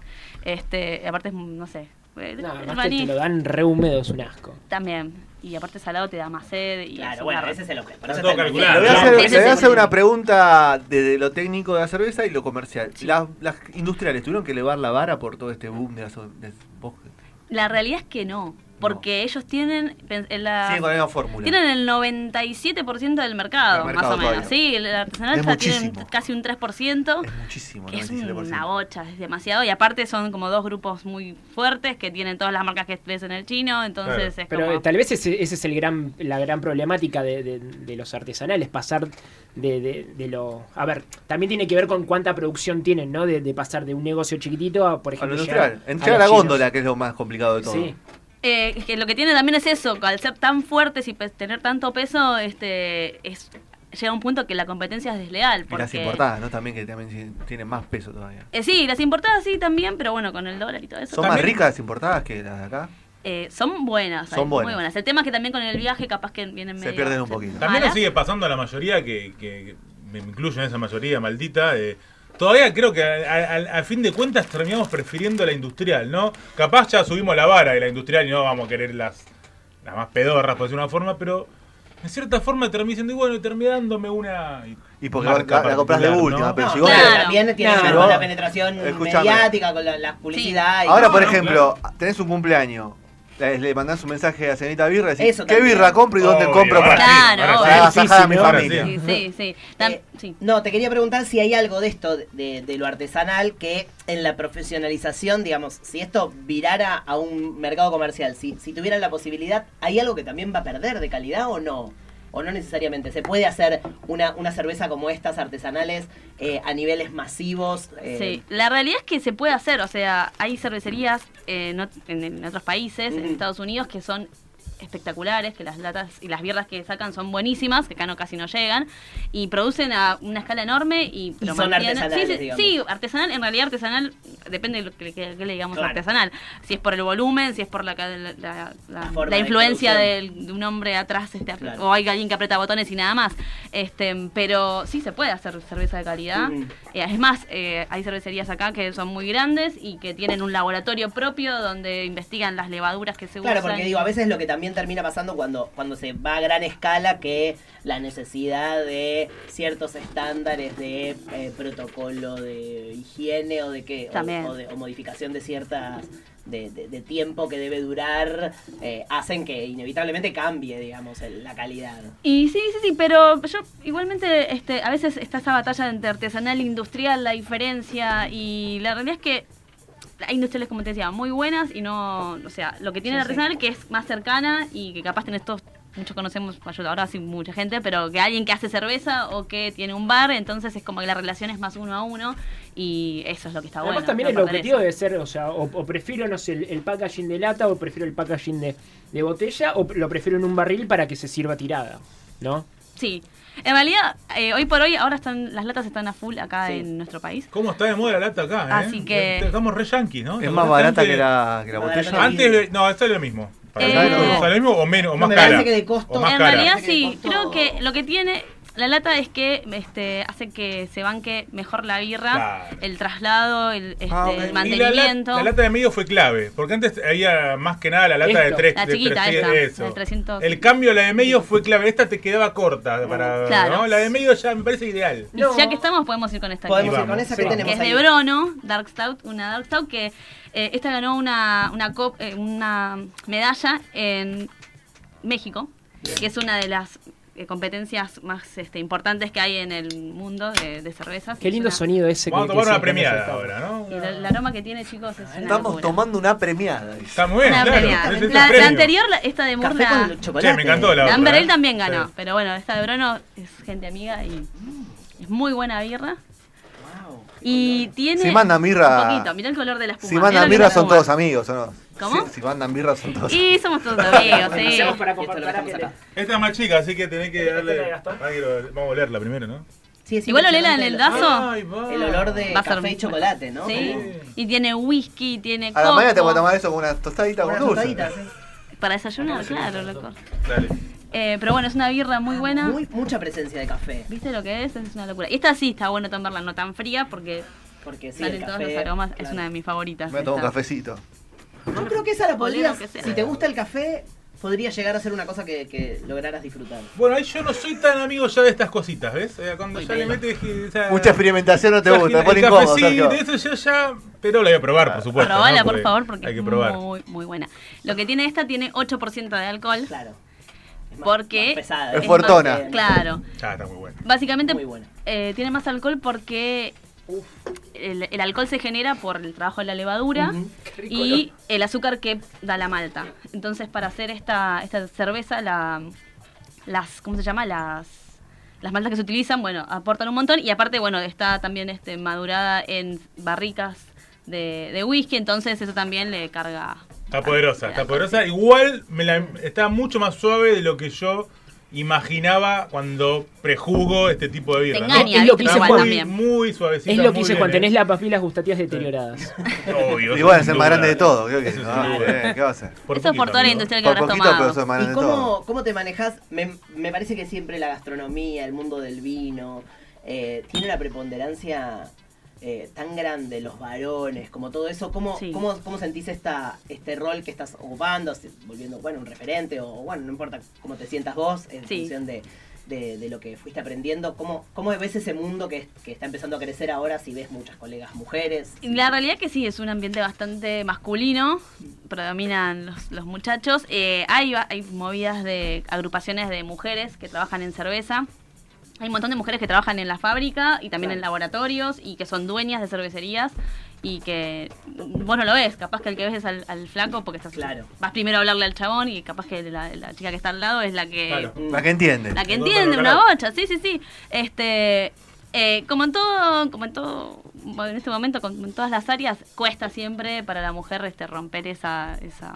[SPEAKER 5] Este, aparte es, no sé,
[SPEAKER 4] No,
[SPEAKER 5] el
[SPEAKER 4] además te,
[SPEAKER 5] maní
[SPEAKER 4] te lo dan re húmedo, es un asco.
[SPEAKER 5] también. Y aparte salado te da más sed. Y
[SPEAKER 2] Claro, bueno, ese es el eso
[SPEAKER 3] todo calculado.
[SPEAKER 1] Le voy a hacer, voy a una pregunta desde lo técnico de la cerveza y lo comercial. Las, las industriales tuvieron que elevar la vara por todo este boom de las. de- vos-
[SPEAKER 5] La realidad es que no. Porque ellos tienen la,
[SPEAKER 1] Siguen con la misma fórmula.
[SPEAKER 5] tienen el 97% del mercado,
[SPEAKER 1] Del mercado
[SPEAKER 5] más o menos.
[SPEAKER 1] todavía.
[SPEAKER 5] Sí, el artesanal
[SPEAKER 1] Es
[SPEAKER 5] ya tiene
[SPEAKER 1] muchísimo.
[SPEAKER 5] casi un 3%.
[SPEAKER 1] Es muchísimo,
[SPEAKER 5] que es
[SPEAKER 1] 97%.
[SPEAKER 5] una bocha, es demasiado. Y aparte son como dos grupos muy fuertes que tienen todas las marcas que ves en el chino. Entonces
[SPEAKER 3] Claro.
[SPEAKER 5] es
[SPEAKER 4] Pero
[SPEAKER 5] como...
[SPEAKER 4] eh, tal vez ese, ese es el gran, la gran problemática de, de- de los artesanales, pasar de, de- de lo... A ver, también tiene que ver con cuánta producción tienen, ¿no? De, de pasar de un negocio chiquitito a, por
[SPEAKER 1] A lo
[SPEAKER 4] ejemplo,
[SPEAKER 1] industrial. Entrar a la
[SPEAKER 4] chinos.
[SPEAKER 1] góndola, que es lo más complicado de todo.
[SPEAKER 4] Sí.
[SPEAKER 5] Eh, que lo que tiene también es eso, al ser tan fuertes y tener tanto peso, este es llega un punto que la competencia es desleal.
[SPEAKER 1] Y las importadas, ¿no? También que también tienen más peso todavía.
[SPEAKER 5] Eh, sí, las importadas sí también, pero bueno, con el dólar y todo eso.
[SPEAKER 1] ¿Son más ricas las importadas que las de acá?
[SPEAKER 5] Eh, son buenas,
[SPEAKER 1] Son buenas.
[SPEAKER 5] muy buenas. El tema es que también con el viaje capaz que vienen
[SPEAKER 1] Se
[SPEAKER 5] medio-
[SPEAKER 1] pierden un poquito.
[SPEAKER 3] También nos sigue pasando a la mayoría que, que me incluyo en esa mayoría maldita. eh, todavía creo que al a, fin de cuentas terminamos prefiriendo la industrial, ¿no? Capaz ya subimos la vara de la industrial y no vamos a querer las, las más pedorras, por decir una forma, pero en cierta forma terminé diciendo, y bueno, terminé dándome una.
[SPEAKER 1] Y porque
[SPEAKER 3] marca
[SPEAKER 1] la, la compras de última,
[SPEAKER 3] ¿no?
[SPEAKER 1] pero
[SPEAKER 2] No,
[SPEAKER 1] si vos...
[SPEAKER 5] Claro.
[SPEAKER 2] también tiene que ver con la penetración
[SPEAKER 1] Escuchame.
[SPEAKER 2] mediática, con la, la publicidad. y-
[SPEAKER 1] Ahora,
[SPEAKER 3] No,
[SPEAKER 1] por
[SPEAKER 3] no,
[SPEAKER 1] ejemplo, tenés un cumpleaños. Le, le mandás un mensaje a Cenita Birra y decís,
[SPEAKER 2] Eso
[SPEAKER 1] ¿qué birra compro y dónde
[SPEAKER 3] Obvio,
[SPEAKER 1] compro para
[SPEAKER 5] Claro,
[SPEAKER 3] sí.
[SPEAKER 1] para sacar a mi
[SPEAKER 3] Ahora
[SPEAKER 1] familia?
[SPEAKER 5] Sí, sí, sí. Tam-
[SPEAKER 2] Eh,
[SPEAKER 5] sí.
[SPEAKER 2] No, te quería preguntar si hay algo de esto, de, de lo artesanal, que en la profesionalización, digamos, si esto virara a un mercado comercial, si, si tuvieran la posibilidad, ¿hay algo que también va a perder de calidad o no? O no necesariamente. ¿Se puede hacer una, una cerveza como estas artesanales eh, a niveles masivos? eh,
[SPEAKER 5] Sí, la realidad es que se puede hacer, o sea, hay cervecerías eh, no- en, en otros países, en. Estados Unidos, que son espectaculares, que las latas y las birras que sacan son buenísimas, que acá no casi no llegan, y producen a una escala enorme y,
[SPEAKER 2] son artesanales,
[SPEAKER 5] sí, sí,
[SPEAKER 2] digamos.
[SPEAKER 5] sí, artesanal, en realidad artesanal, depende de lo que, que- que le digamos
[SPEAKER 2] Claro.
[SPEAKER 5] artesanal, si es por el volumen, si es por la, la, la- la-
[SPEAKER 2] forma
[SPEAKER 5] la
[SPEAKER 2] de
[SPEAKER 5] influencia de un hombre atrás, este,
[SPEAKER 2] Claro.
[SPEAKER 5] o hay alguien que aprieta botones y nada más, este pero sí se puede hacer cerveza de calidad. Eh, es más, eh, hay cervecerías acá que son muy grandes y que tienen un laboratorio propio donde investigan las levaduras que se
[SPEAKER 2] Claro,
[SPEAKER 5] usan.
[SPEAKER 2] porque digo, a veces lo que también termina pasando cuando, cuando se va a gran escala, que la necesidad de ciertos estándares de eh, protocolo de higiene o de qué, o- de, o modificación de ciertas de, de- de tiempo que debe durar, eh, hacen que inevitablemente cambie, digamos, el- la calidad.
[SPEAKER 5] Y sí, sí, sí, pero yo igualmente este, a veces está esa batalla entre artesanal e industrial, la diferencia, y la realidad es que hay industriales, como te decía, muy buenas y no, o sea, lo que tiene
[SPEAKER 2] Sí,
[SPEAKER 5] la
[SPEAKER 2] sí.
[SPEAKER 5] que es más cercana y que capaz tenés todos, muchos conocemos, ahora sí mucha gente, pero que alguien que hace cerveza o que tiene un bar, entonces es como que la relación es más uno a uno y eso es lo que está
[SPEAKER 4] Además
[SPEAKER 5] bueno.
[SPEAKER 4] también
[SPEAKER 5] no
[SPEAKER 4] el objetivo
[SPEAKER 5] eso.
[SPEAKER 4] debe ser, o sea, o, o prefiero, no sé, el, el packaging de lata o prefiero el packaging de, de botella o lo prefiero en un barril para que se sirva tirada, ¿no?
[SPEAKER 5] Sí. En realidad, eh, hoy por hoy, ahora están las latas están a full acá
[SPEAKER 2] Sí.
[SPEAKER 5] en nuestro país.
[SPEAKER 3] ¿Cómo está de moda la lata acá? eh?
[SPEAKER 5] Así que-
[SPEAKER 3] Estamos re yanquis, ¿no?
[SPEAKER 1] Es más barata que la, que la botella.
[SPEAKER 2] barata
[SPEAKER 3] Antes, no, está lo mismo. Para
[SPEAKER 5] Eh,
[SPEAKER 3] mí, o sea, lo mismo o menos, o
[SPEAKER 2] No,
[SPEAKER 3] más
[SPEAKER 2] me
[SPEAKER 3] cara.
[SPEAKER 2] parece que de costo-
[SPEAKER 3] O más
[SPEAKER 5] en
[SPEAKER 3] cara.
[SPEAKER 5] realidad sí, creo que lo que tiene la lata es que este, hace que se banque mejor la birra,
[SPEAKER 3] Claro.
[SPEAKER 5] el traslado, el, este,
[SPEAKER 1] Ah, ok.
[SPEAKER 5] el
[SPEAKER 3] Y la, la-
[SPEAKER 5] mantenimiento.
[SPEAKER 3] la lata de medio fue clave, porque antes había más que nada la lata de
[SPEAKER 4] Esto.
[SPEAKER 3] 3.
[SPEAKER 5] La
[SPEAKER 3] de
[SPEAKER 5] chiquita,
[SPEAKER 3] 300,
[SPEAKER 5] esa,
[SPEAKER 3] eso.
[SPEAKER 5] de 300.
[SPEAKER 3] El cambio a la de medio fue clave. Esta te quedaba corta. Para,
[SPEAKER 5] Claro.
[SPEAKER 3] ¿no? La de medio ya me parece ideal.
[SPEAKER 5] Y
[SPEAKER 4] No.
[SPEAKER 5] ya que estamos, podemos ir con esta.
[SPEAKER 2] Podemos ir con esa
[SPEAKER 4] Sí.
[SPEAKER 2] que tenemos
[SPEAKER 5] que es
[SPEAKER 2] ahí.
[SPEAKER 5] de Brono, Dark Stout, una Dark Stout que eh, esta ganó una una, cop- eh, una medalla en México, que es una de las competencias más este, importantes que hay en el mundo de, de cervezas.
[SPEAKER 4] Qué
[SPEAKER 5] Es
[SPEAKER 4] lindo
[SPEAKER 5] una-
[SPEAKER 4] sonido ese.
[SPEAKER 3] Vamos a
[SPEAKER 4] que-
[SPEAKER 3] tomar una premiada ahora, ¿no?
[SPEAKER 5] Y el, el aroma que tiene, chicos, es
[SPEAKER 1] Estamos tomando una premiada.
[SPEAKER 3] Está muy bien,
[SPEAKER 5] Una
[SPEAKER 3] claro.
[SPEAKER 5] premiada. La, la anterior, la- esta de
[SPEAKER 2] chocolate.
[SPEAKER 3] Che, me encantó la
[SPEAKER 5] la
[SPEAKER 3] otra,
[SPEAKER 5] Amber
[SPEAKER 3] ¿eh?
[SPEAKER 5] también ganó.
[SPEAKER 3] Sí.
[SPEAKER 5] Pero bueno, esta de Brono es gente amiga y es muy buena birra.
[SPEAKER 2] Wow,
[SPEAKER 5] Y tiene.
[SPEAKER 1] Si mandan birra-
[SPEAKER 5] Un poquito, mirá el color de la espuma.
[SPEAKER 1] Si
[SPEAKER 5] es la
[SPEAKER 1] son todos amigos, ¿o no?
[SPEAKER 5] ¿Cómo?
[SPEAKER 1] Si, si mandan birra son todos
[SPEAKER 5] Y somos todos amigos, sí.
[SPEAKER 4] para
[SPEAKER 2] acá.
[SPEAKER 3] Esta es más chica, así que tenés que
[SPEAKER 4] ¿Esta
[SPEAKER 3] darle. Ah, quiero- Vamos a olerla primero, ¿no?
[SPEAKER 2] Sí, es
[SPEAKER 5] Igual olela en el
[SPEAKER 2] impresionante
[SPEAKER 5] vaso.
[SPEAKER 3] Ay, va.
[SPEAKER 2] El olor de
[SPEAKER 5] Va a ser
[SPEAKER 2] café y chocolate, ¿no?
[SPEAKER 5] Sí. Y tiene whisky, tiene
[SPEAKER 1] A la mañana te voy a
[SPEAKER 5] coco.
[SPEAKER 1] tomar eso con una tostadita con dulce.
[SPEAKER 2] tostadita, sí.
[SPEAKER 5] Para desayunar, claro, loco.
[SPEAKER 3] Dale.
[SPEAKER 5] Eh, pero bueno, es una birra muy buena.
[SPEAKER 2] Muy, mucha presencia de café.
[SPEAKER 5] ¿Viste lo que es? Es una locura. Y esta sí está bueno tomarla no tan fría porque
[SPEAKER 2] Porque sí,
[SPEAKER 5] salen todos
[SPEAKER 2] café.
[SPEAKER 5] los aromas. Es
[SPEAKER 2] claro.
[SPEAKER 5] una de mis favoritas.
[SPEAKER 1] Me voy a tomar un
[SPEAKER 5] esta.
[SPEAKER 1] cafecito.
[SPEAKER 2] Yo creo que esa la podrías,
[SPEAKER 5] que
[SPEAKER 2] si te gusta el café, podría llegar a ser una cosa que, que lograras disfrutar.
[SPEAKER 3] Bueno, ahí yo no soy tan amigo ya de estas cositas, ¿ves? Eh, cuando
[SPEAKER 2] Muy
[SPEAKER 3] ya le metes... o sea,
[SPEAKER 1] Mucha experimentación no te gusta, pone incómodo,
[SPEAKER 3] cafecito,
[SPEAKER 1] Sergio.
[SPEAKER 3] eso yo ya... Pero la voy a probar, por supuesto.
[SPEAKER 5] Probala,
[SPEAKER 3] ¿no?
[SPEAKER 5] por favor, porque
[SPEAKER 3] hay que
[SPEAKER 5] es
[SPEAKER 3] probar.
[SPEAKER 5] muy, muy buena. Lo que tiene esta tiene 8% de alcohol.
[SPEAKER 2] Claro. Es más-
[SPEAKER 5] Porque-
[SPEAKER 2] más pesada,
[SPEAKER 1] Es
[SPEAKER 2] eh,
[SPEAKER 5] Claro.
[SPEAKER 3] Ya, está muy bueno.
[SPEAKER 5] Básicamente
[SPEAKER 2] Muy buena.
[SPEAKER 5] eh, tiene más alcohol porque el, el alcohol se genera por el trabajo de la levadura
[SPEAKER 2] rico,
[SPEAKER 5] y el azúcar que da la malta. Entonces, para hacer esta, esta cerveza, la, las, ¿cómo se llama? Las, las maltas que se utilizan, bueno, aportan un montón y aparte, bueno, está también este, madurada en barricas de, de whisky, entonces eso también le carga.
[SPEAKER 3] Está poderosa,
[SPEAKER 5] de
[SPEAKER 3] está poderosa. Igual me la, está mucho más suave de lo que yo imaginaba cuando prejugo este tipo de birra.
[SPEAKER 5] Te
[SPEAKER 3] ¿no?
[SPEAKER 5] engaña,
[SPEAKER 4] Es lo que
[SPEAKER 5] Igual
[SPEAKER 4] Juan.
[SPEAKER 3] muy, muy suavecita.
[SPEAKER 4] Es lo que dice
[SPEAKER 3] bien,
[SPEAKER 4] Juan, tenés
[SPEAKER 3] ¿eh?
[SPEAKER 4] las papilas gustativas deterioradas.
[SPEAKER 3] Obvio,
[SPEAKER 1] Y bueno, es el más grande de todo. creo que-
[SPEAKER 3] Eso
[SPEAKER 1] ah,
[SPEAKER 3] duda.
[SPEAKER 1] bien, ¿Qué va a hacer?
[SPEAKER 3] Por
[SPEAKER 5] Eso es por toda la industria que habrás
[SPEAKER 1] poquito,
[SPEAKER 5] tomado.
[SPEAKER 1] pero sos más
[SPEAKER 2] ¿Y
[SPEAKER 1] grande de todo.
[SPEAKER 2] cómo, cómo te manejas? Me, me parece que siempre la gastronomía, el mundo del vino, eh, tiene una preponderancia eh, tan grande, los varones, como todo eso. ¿Cómo,
[SPEAKER 5] Sí.
[SPEAKER 2] cómo, cómo sentís esta, este rol que estás ocupando? Volviendo, bueno, un referente o, bueno, no importa cómo te sientas vos en
[SPEAKER 5] Sí.
[SPEAKER 2] función de, de, de lo que fuiste aprendiendo. ¿Cómo, ¿Cómo ves ese mundo que, que está empezando a crecer ahora si ves muchas colegas mujeres?
[SPEAKER 5] La realidad que sí, es un ambiente bastante masculino, predominan los, los muchachos. Eh, hay movidas de agrupaciones de mujeres que trabajan en cerveza. Hay un montón de mujeres que trabajan en la fábrica y también en laboratorios y que son dueñas de cervecerías y que vos no lo ves, capaz que el que ves es al, al flaco porque estás,
[SPEAKER 2] Claro.
[SPEAKER 5] vas primero a hablarle al chabón y capaz que la, la chica que está al lado es la que
[SPEAKER 3] Claro.
[SPEAKER 1] La que entiende.
[SPEAKER 5] la que entiende, una bocha, sí, sí, sí. Este, eh, como en todo, como en todo, bueno, en este momento, como en todas las áreas, cuesta siempre para la mujer este romper esa, esa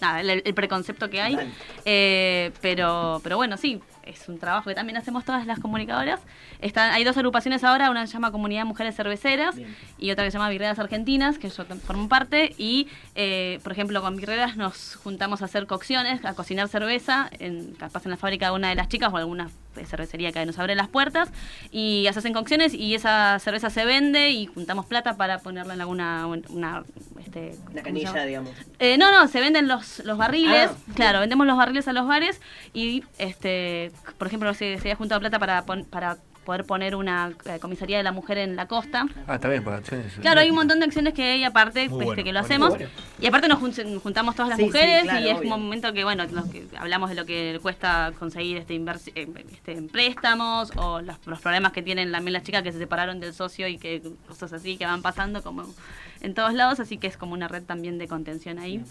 [SPEAKER 5] nada, el, el preconcepto que hay. Eh, pero, pero bueno, sí, es un trabajo que también hacemos todas las comunicadoras. Están, hay dos agrupaciones ahora, una se llama Comunidad Mujeres Cerveceras
[SPEAKER 2] Bien.
[SPEAKER 5] y otra que se llama Birreras Argentinas, que yo formo parte. Y, eh, por ejemplo, con Birreras nos juntamos a hacer cocciones, a cocinar cerveza, en, capaz en la fábrica de una de las chicas o alguna cervecería que nos abre las puertas. Y se hacen cocciones y esa cerveza se vende y juntamos plata para ponerla en alguna. Una, este,
[SPEAKER 2] Una canilla, digamos.
[SPEAKER 5] Eh, no, no, se venden los, los barriles.
[SPEAKER 2] Ah.
[SPEAKER 5] claro, vendemos los barriles a los bares y, este, por ejemplo, se, se había juntado plata para, para poder poner una eh, comisaría de la mujer en la costa.
[SPEAKER 1] Ah, está bien, por acciones.
[SPEAKER 5] Claro, hay un montón de acciones que hay aparte
[SPEAKER 3] Muy
[SPEAKER 5] este,
[SPEAKER 3] bueno,
[SPEAKER 5] que lo hacemos.
[SPEAKER 4] Bueno.
[SPEAKER 5] Y aparte nos jun- juntamos todas las
[SPEAKER 2] Sí, sí,
[SPEAKER 5] mujeres
[SPEAKER 2] claro,
[SPEAKER 5] y es
[SPEAKER 2] obvio.
[SPEAKER 5] un momento que, bueno, los que hablamos de lo que cuesta conseguir este, inversi- eh, este en préstamos o los, los problemas que tienen también las chicas que se separaron del socio y que cosas así que van pasando como en todos lados, así que es como una red también de contención ahí.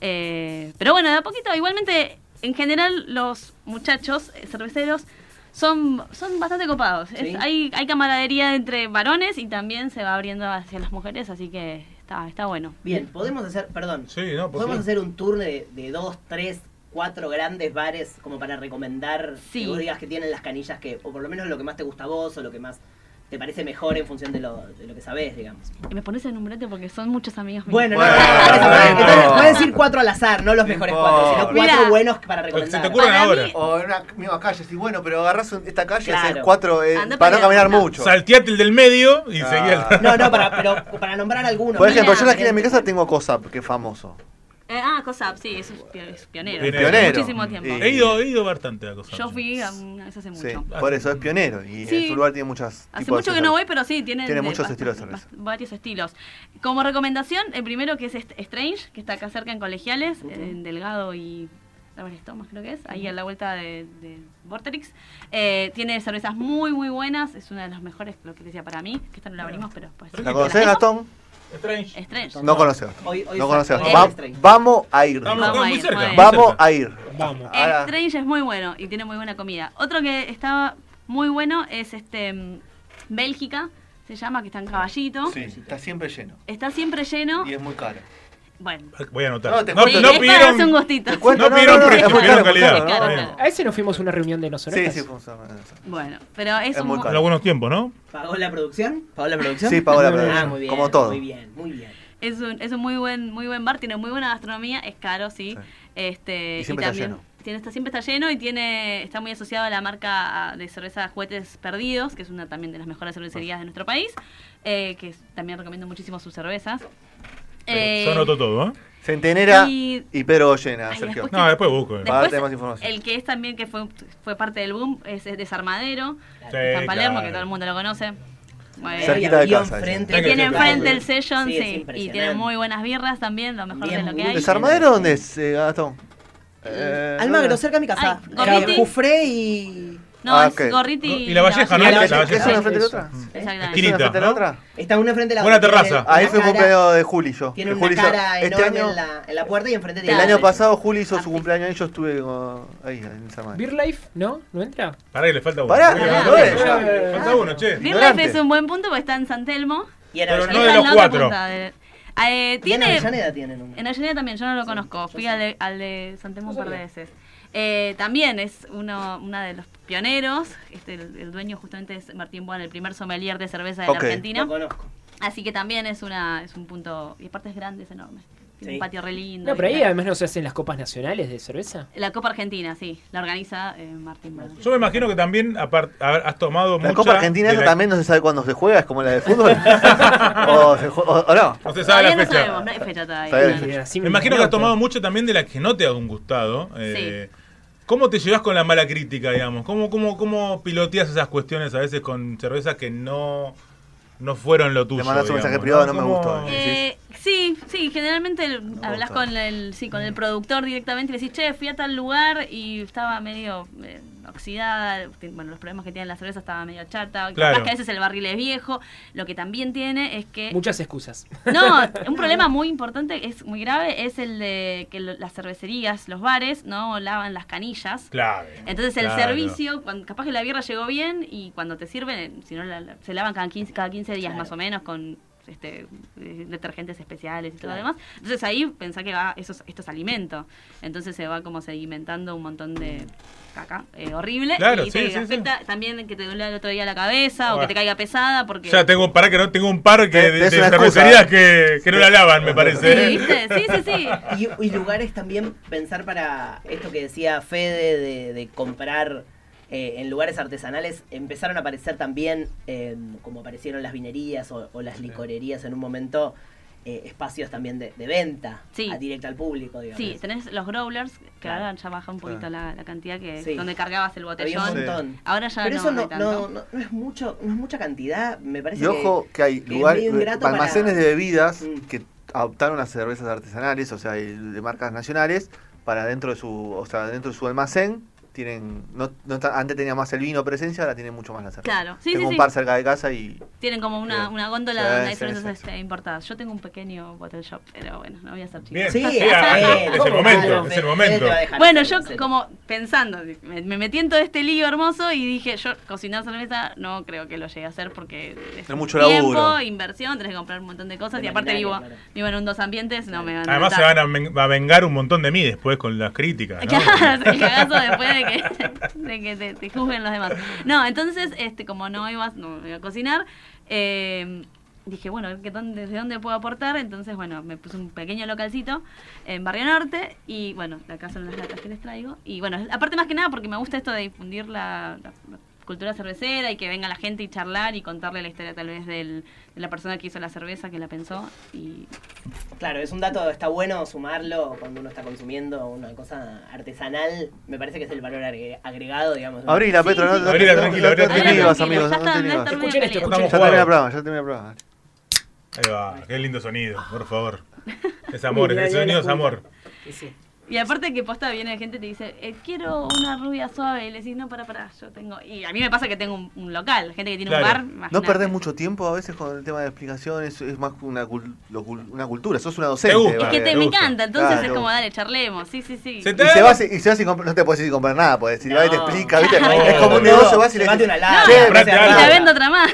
[SPEAKER 5] Eh, pero bueno, de a poquito, igualmente, en general los muchachos eh, cerveceros son, son bastante copados. Es- hay, hay camaradería entre varones y también se va abriendo hacia las mujeres, así que está, está bueno.
[SPEAKER 2] Bien, podemos hacer, perdón,
[SPEAKER 3] Sí, no, por
[SPEAKER 2] podemos hacer un tour de, de dos, tres, cuatro grandes bares como para recomendar
[SPEAKER 5] Sí.
[SPEAKER 2] que vos digas que tienen las canillas que, o por lo menos lo que más te gusta a vos o lo que más te parece mejor en función de lo, de lo que sabés, digamos.
[SPEAKER 5] Y me pones el numbrete porque son muchos amigos míos.
[SPEAKER 2] Bueno, no,
[SPEAKER 1] Bueno,
[SPEAKER 2] no, no, entonces puedes decir cuatro al azar, no los
[SPEAKER 1] No
[SPEAKER 2] mejores cuatro, sino cuatro
[SPEAKER 5] Mira.
[SPEAKER 2] buenos para
[SPEAKER 3] Se
[SPEAKER 2] recomendar.
[SPEAKER 3] te ocurren ahora.
[SPEAKER 5] mí-
[SPEAKER 1] O en una misma calle, sí, bueno, pero agarrás un- esta calle y
[SPEAKER 2] Claro.
[SPEAKER 1] haces cuatro eh, para no caminar mucho.
[SPEAKER 3] Salteate el del medio y
[SPEAKER 1] Ah.
[SPEAKER 3] seguí el...
[SPEAKER 2] No, no, para, pero para nombrar algunos.
[SPEAKER 1] Por ejemplo,
[SPEAKER 5] Mira,
[SPEAKER 1] yo en la esquina de mi casa tengo COSAP, que es famoso.
[SPEAKER 5] Eh, ah, COSAP, sí, es, pio- es pionero.
[SPEAKER 3] Pionero.
[SPEAKER 1] Pionero.
[SPEAKER 5] Muchísimo tiempo.
[SPEAKER 1] Y-
[SPEAKER 3] He ido, he ido bastante a cosas.
[SPEAKER 5] Yo fui a una vez hace mucho.
[SPEAKER 1] Sí, por eso es pionero. Y
[SPEAKER 5] Sí.
[SPEAKER 1] en su lugar tiene muchas.
[SPEAKER 5] Hace mucho que no voy, pero sí, tiene,
[SPEAKER 1] Tiene muchos estilos de cerveza.
[SPEAKER 5] Varios estilos. Como recomendación, el primero que es Strange, que está acá cerca en Colegiales, en Delgado y Thomas creo que es, ahí a la vuelta de, de Vorterix. Eh, tiene cervezas muy, muy buenas, es una de las mejores, lo que decía para mí, que esta no la abrimos, pero pues...
[SPEAKER 1] ¿La conocés, Gastón?
[SPEAKER 3] Strange.
[SPEAKER 5] Strange.
[SPEAKER 1] No conoces. Gastón.
[SPEAKER 2] Hoy- hoy
[SPEAKER 1] no
[SPEAKER 2] hoy
[SPEAKER 1] Va- vamos a ir.
[SPEAKER 5] Vamos a ir,
[SPEAKER 3] cerca.
[SPEAKER 5] muy bien.
[SPEAKER 3] muy
[SPEAKER 1] Vamos
[SPEAKER 3] cerca.
[SPEAKER 1] a ir.
[SPEAKER 4] Vamos.
[SPEAKER 1] Ahora-
[SPEAKER 5] Strange es muy bueno y tiene muy buena comida. Otro que está muy bueno es este mm, Bélgica, se llama, que está en Caballito.
[SPEAKER 1] Sí, está siempre lleno.
[SPEAKER 5] Está siempre lleno.
[SPEAKER 1] Y es muy caro.
[SPEAKER 5] Bueno,
[SPEAKER 3] Voy a anotar.
[SPEAKER 1] No, te
[SPEAKER 3] No, no
[SPEAKER 5] Sí,
[SPEAKER 3] pidieron,
[SPEAKER 5] un gustito.
[SPEAKER 1] Te cuento,
[SPEAKER 3] no pidieron precio,
[SPEAKER 1] es muy
[SPEAKER 3] pidieron calidad.
[SPEAKER 1] ¿no?
[SPEAKER 4] A ese nos fuimos a una reunión de nosotros.
[SPEAKER 1] Sí, sí, funciona.
[SPEAKER 5] Bueno, pero es,
[SPEAKER 1] Es
[SPEAKER 5] un.
[SPEAKER 3] Los buenos tiempos, ¿no?
[SPEAKER 2] ¿Pagó la producción? ¿Pagó la producción?
[SPEAKER 1] Sí, pagó la
[SPEAKER 4] No, no, no.
[SPEAKER 2] Ah,
[SPEAKER 1] producción.
[SPEAKER 2] muy bien.
[SPEAKER 1] Como todo.
[SPEAKER 2] Muy bien, muy bien.
[SPEAKER 5] es un, es un muy buen muy buen bar, tiene muy buena gastronomía, es caro, sí.
[SPEAKER 1] Sí.
[SPEAKER 5] Este,
[SPEAKER 1] Y siempre está
[SPEAKER 5] también
[SPEAKER 1] lleno.
[SPEAKER 5] Tiene, está, siempre está lleno y tiene está muy asociado a la marca de cerveza Juguetes Perdidos, que es una también de las mejores cervecerías de nuestro país, eh, que es- también recomiendo muchísimo sus cervezas. Eh,
[SPEAKER 3] Yo anoto todo, ¿eh?
[SPEAKER 1] Centenera
[SPEAKER 5] Y-
[SPEAKER 1] y, Pedro Ollena,
[SPEAKER 5] Ay,
[SPEAKER 1] Sergio.
[SPEAKER 5] después
[SPEAKER 3] No, después busco. eh.
[SPEAKER 5] Después,
[SPEAKER 1] tener más información.
[SPEAKER 5] el que es también que fue, fue parte del boom es, es Desarmadero,
[SPEAKER 3] Sí,
[SPEAKER 5] en Palermo,
[SPEAKER 3] claro.
[SPEAKER 5] que todo el mundo lo conoce. Bien.
[SPEAKER 1] Cerquita de casa.
[SPEAKER 5] Que tiene enfrente el session,
[SPEAKER 2] Sí,
[SPEAKER 5] y tiene muy buenas birras también, lo mejor
[SPEAKER 2] Bien,
[SPEAKER 5] de lo que hay.
[SPEAKER 1] ¿Desarmadero dónde es, eh, Gastón? Eh,
[SPEAKER 2] Almagro, cerca de mi casa. Jufré y.
[SPEAKER 5] No,
[SPEAKER 1] Ah,
[SPEAKER 5] es
[SPEAKER 1] ok.
[SPEAKER 5] Gorriti
[SPEAKER 3] Y La Valleja, ¿no?
[SPEAKER 2] La
[SPEAKER 1] ¿Qué-
[SPEAKER 2] Valleja.
[SPEAKER 1] ¿Qué es una frente de la otra?
[SPEAKER 5] Exactamente.
[SPEAKER 1] ¿Es una frente de la
[SPEAKER 3] ¿no?
[SPEAKER 1] otra?
[SPEAKER 2] Está una frente a la
[SPEAKER 3] Buena
[SPEAKER 2] otra. tiene
[SPEAKER 3] terraza.
[SPEAKER 1] Ahí fue el
[SPEAKER 2] cara-
[SPEAKER 1] cumpleaños de Juli yo.
[SPEAKER 2] Tiene una cara
[SPEAKER 1] este
[SPEAKER 2] enorme
[SPEAKER 1] año,
[SPEAKER 2] en, la, en la puerta y enfrente
[SPEAKER 1] el
[SPEAKER 2] tiene
[SPEAKER 1] año
[SPEAKER 2] la-
[SPEAKER 1] pasado Juli hizo
[SPEAKER 5] Ah,
[SPEAKER 1] su
[SPEAKER 5] sí.
[SPEAKER 1] cumpleaños y yo estuve con- ahí en Desarmadero.
[SPEAKER 4] Beer Life, ¿no? ¿No entra?
[SPEAKER 3] Pará que le falta uno.
[SPEAKER 1] Pará, no,
[SPEAKER 3] no, no. Falta uno, che.
[SPEAKER 5] Beer. Life es un buen punto porque está en San Telmo.
[SPEAKER 2] Y en
[SPEAKER 3] Pero no de
[SPEAKER 5] está
[SPEAKER 3] los
[SPEAKER 5] en la otra
[SPEAKER 3] cuatro.
[SPEAKER 5] de- Eh,
[SPEAKER 2] y en
[SPEAKER 5] tiene,
[SPEAKER 2] Avellaneda tienen un.
[SPEAKER 5] En Avellaneda también, yo no lo conozco. Fui al de, al de San Telmo un par de veces. Eh, también es uno, una de los pioneros. Este, el, el dueño justamente es Martín Buan, el primer sommelier de cerveza de la Argentina.
[SPEAKER 2] Lo conozco.
[SPEAKER 5] Así que también es una es un punto. Y aparte es grande, es enorme. Tiene
[SPEAKER 2] Sí.
[SPEAKER 5] un patio re lindo.
[SPEAKER 4] No, pero ahí además no se hacen las copas nacionales de cerveza.
[SPEAKER 5] La Copa Argentina, sí. La organiza eh, Martín Buan.
[SPEAKER 3] Yo me imagino que también apart- has tomado
[SPEAKER 1] La
[SPEAKER 3] mucha
[SPEAKER 1] Copa Argentina
[SPEAKER 3] la-
[SPEAKER 1] también no se sabe cuándo se juega, es como la de fútbol. o, se o- o no.
[SPEAKER 3] No se sabe
[SPEAKER 5] Todavía
[SPEAKER 3] la
[SPEAKER 5] no
[SPEAKER 3] fecha.
[SPEAKER 5] sabemos, no hay fecha todavía. No, no.
[SPEAKER 3] Me imagino que has tomado mucho también de la que no te han gustado. Eh, ¿Cómo te llevas con la mala crítica, digamos? ¿Cómo, cómo, ¿Cómo piloteas esas cuestiones a veces con cervezas que no, no fueron lo tuyo?
[SPEAKER 1] mandaste un mensaje privado, no me
[SPEAKER 3] ¿Cómo-
[SPEAKER 1] gustó.
[SPEAKER 5] Eh, sí, sí, generalmente hablas con el, sí, con el productor directamente y le decís, che, fui a tal lugar y estaba medio eh, oxidada, bueno, los problemas que tiene la cerveza estaba medio chata,
[SPEAKER 3] Claro.
[SPEAKER 5] capaz que a veces el barril es viejo, lo que también tiene es que...
[SPEAKER 4] Muchas excusas.
[SPEAKER 5] No, un problema muy importante, es muy grave, es el de que lo- las cervecerías, los bares, no lavan las canillas.
[SPEAKER 3] Clave.
[SPEAKER 5] Entonces el
[SPEAKER 3] Claro.
[SPEAKER 5] servicio, cuando, capaz que la birra llegó bien y cuando te sirven, si no la- la- se lavan cada 15, cada 15 días más o menos con este eh, detergentes especiales y todo lo demás. Entonces ahí pensá que va, eso es, esto es alimento. Entonces se va como sedimentando un montón de caca eh, horrible
[SPEAKER 3] Claro,
[SPEAKER 5] y
[SPEAKER 3] sí,
[SPEAKER 5] te
[SPEAKER 3] sí, sí.
[SPEAKER 5] afecta también que te duele el otro día la cabeza o
[SPEAKER 3] Ah.
[SPEAKER 5] que te caiga pesada porque
[SPEAKER 3] Ya tengo, para que no tengo un par que,
[SPEAKER 1] Te-
[SPEAKER 3] de, de cervecerías que, que no la lavan, me
[SPEAKER 5] Sí,
[SPEAKER 3] parece.
[SPEAKER 5] ¿viste? Sí, sí, sí.
[SPEAKER 2] Y, y lugares también pensar para esto que decía Fede de, de comprar eh, en lugares artesanales empezaron a aparecer también eh, como aparecieron las vinerías o, o las licorerías en un momento eh, espacios también de, de venta
[SPEAKER 5] Sí.
[SPEAKER 2] a directa al público digamos
[SPEAKER 5] Sí, tenés los growlers, que
[SPEAKER 2] Claro.
[SPEAKER 5] ahora ya baja un poquito la, la cantidad que
[SPEAKER 2] Sí.
[SPEAKER 5] donde cargabas el
[SPEAKER 2] había un
[SPEAKER 5] botellón.
[SPEAKER 2] montón
[SPEAKER 5] Ahora ya
[SPEAKER 2] pero
[SPEAKER 5] no,
[SPEAKER 2] eso
[SPEAKER 5] no
[SPEAKER 2] no, no, es mucho no es mucha cantidad me parece
[SPEAKER 1] Y ojo que hay
[SPEAKER 2] que ingrato para-
[SPEAKER 1] almacenes de bebidas
[SPEAKER 2] Mm.
[SPEAKER 1] que adoptaron las cervezas artesanales, o sea, de marcas nacionales, para dentro de su, o sea, dentro de su almacén tienen, no, no está- antes tenía más el vino presencia, ahora tiene mucho más la cerveza.
[SPEAKER 5] Claro, sí,
[SPEAKER 1] Tengo
[SPEAKER 5] sí,
[SPEAKER 1] un
[SPEAKER 5] sí.
[SPEAKER 1] par cerca de casa y
[SPEAKER 5] Tienen como una, una góndola donde hay cervezas importadas. Yo tengo un pequeño bottle shop, pero bueno, no voy a ser chica.
[SPEAKER 2] Sí, ah, eh,
[SPEAKER 3] es el momento, es el momento.
[SPEAKER 5] Bueno, yo como pensando, me, me metí en todo este lío hermoso y dije, yo cocinar cerveza no creo que lo llegue a hacer porque es
[SPEAKER 1] Es mucho
[SPEAKER 5] tiempo,
[SPEAKER 1] laburo.
[SPEAKER 5] inversión, tenés que comprar un montón de cosas
[SPEAKER 2] De
[SPEAKER 5] y aparte vivo,
[SPEAKER 2] claro.
[SPEAKER 5] vivo en un dos ambientes, no me van a
[SPEAKER 3] Además se van a, ven- va a vengar un montón de mí después con las críticas. ¿no?
[SPEAKER 5] Claro, el cagazo después de de que te, juzguen los demás. No, entonces, este, como no ibas, no iba a cocinar, eh, dije, bueno, ¿qué ¿desde dónde puedo aportar? Entonces, bueno, me puse un pequeño localcito en Barrio Norte y, bueno, acá son las latas que les traigo. Y, bueno, aparte más que nada porque me gusta esto de difundir la cultura cervecera y que venga la gente y charlar y contarle la historia tal vez del, de la persona que hizo la cerveza, que la pensó y
[SPEAKER 2] Claro, es un dato, está bueno sumarlo cuando uno está consumiendo una cosa artesanal. Me parece que es el valor agre- agregado, digamos.
[SPEAKER 1] Abrila,
[SPEAKER 5] Sí,
[SPEAKER 1] Petro, no,
[SPEAKER 5] sí.
[SPEAKER 1] no,
[SPEAKER 3] Abrila,
[SPEAKER 1] no-
[SPEAKER 3] tranquila,
[SPEAKER 1] no-
[SPEAKER 3] abrila,
[SPEAKER 1] no te inhibas,
[SPEAKER 5] tranquilo,
[SPEAKER 1] amigos,
[SPEAKER 5] ya
[SPEAKER 1] no te inhibas. Ya el
[SPEAKER 3] jugados.
[SPEAKER 1] programa, ya termina el programa.
[SPEAKER 3] Ahí va, qué lindo sonido, por favor. Es amor, ese sonido
[SPEAKER 4] la
[SPEAKER 3] es amor.
[SPEAKER 4] Sí, sí.
[SPEAKER 5] Y aparte que posta viene gente y te dice, eh, quiero una rubia suave. Y le decís, no, para, para, yo tengo... Y a mí me pasa que tengo un, un local, gente que tiene
[SPEAKER 3] Claro.
[SPEAKER 5] un bar.
[SPEAKER 1] No
[SPEAKER 5] imagínate.
[SPEAKER 1] perdés mucho tiempo a veces con el tema de explicaciones, es más una, cul- una cultura, sos una docente.
[SPEAKER 3] gusta.
[SPEAKER 5] Es que te,
[SPEAKER 1] te
[SPEAKER 5] me encanta, entonces
[SPEAKER 1] Claro.
[SPEAKER 5] es como, dale, charlemos. Sí, sí, sí.
[SPEAKER 3] Se
[SPEAKER 1] Y
[SPEAKER 3] te-
[SPEAKER 1] se va, y se va sin comprar, no te puedes decir comprar nada, pues si
[SPEAKER 2] No.
[SPEAKER 1] va y te explica, ¿viste?
[SPEAKER 3] No.
[SPEAKER 1] es como un
[SPEAKER 3] No.
[SPEAKER 1] negocio, vas y le
[SPEAKER 2] una.
[SPEAKER 5] Y te
[SPEAKER 1] nada".
[SPEAKER 5] vendo otra más.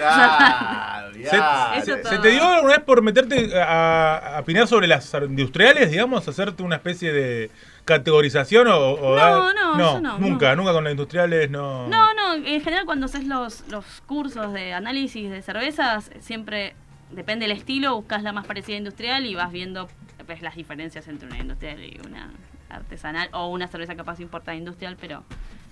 [SPEAKER 3] ¿Se, te dio alguna vez por meterte a, a opinar sobre las industriales, digamos? Hacerte una especie de categorización o, o
[SPEAKER 5] No,
[SPEAKER 3] dar-
[SPEAKER 5] no, yo no,
[SPEAKER 3] Nunca,
[SPEAKER 5] no.
[SPEAKER 3] nunca con las industriales, no.
[SPEAKER 5] No, no, en general cuando haces los, los cursos de análisis de cervezas, siempre depende del estilo, buscas la más parecida a industrial y vas viendo pues, las diferencias entre una industrial y una artesanal o una cerveza capaz importada industrial, pero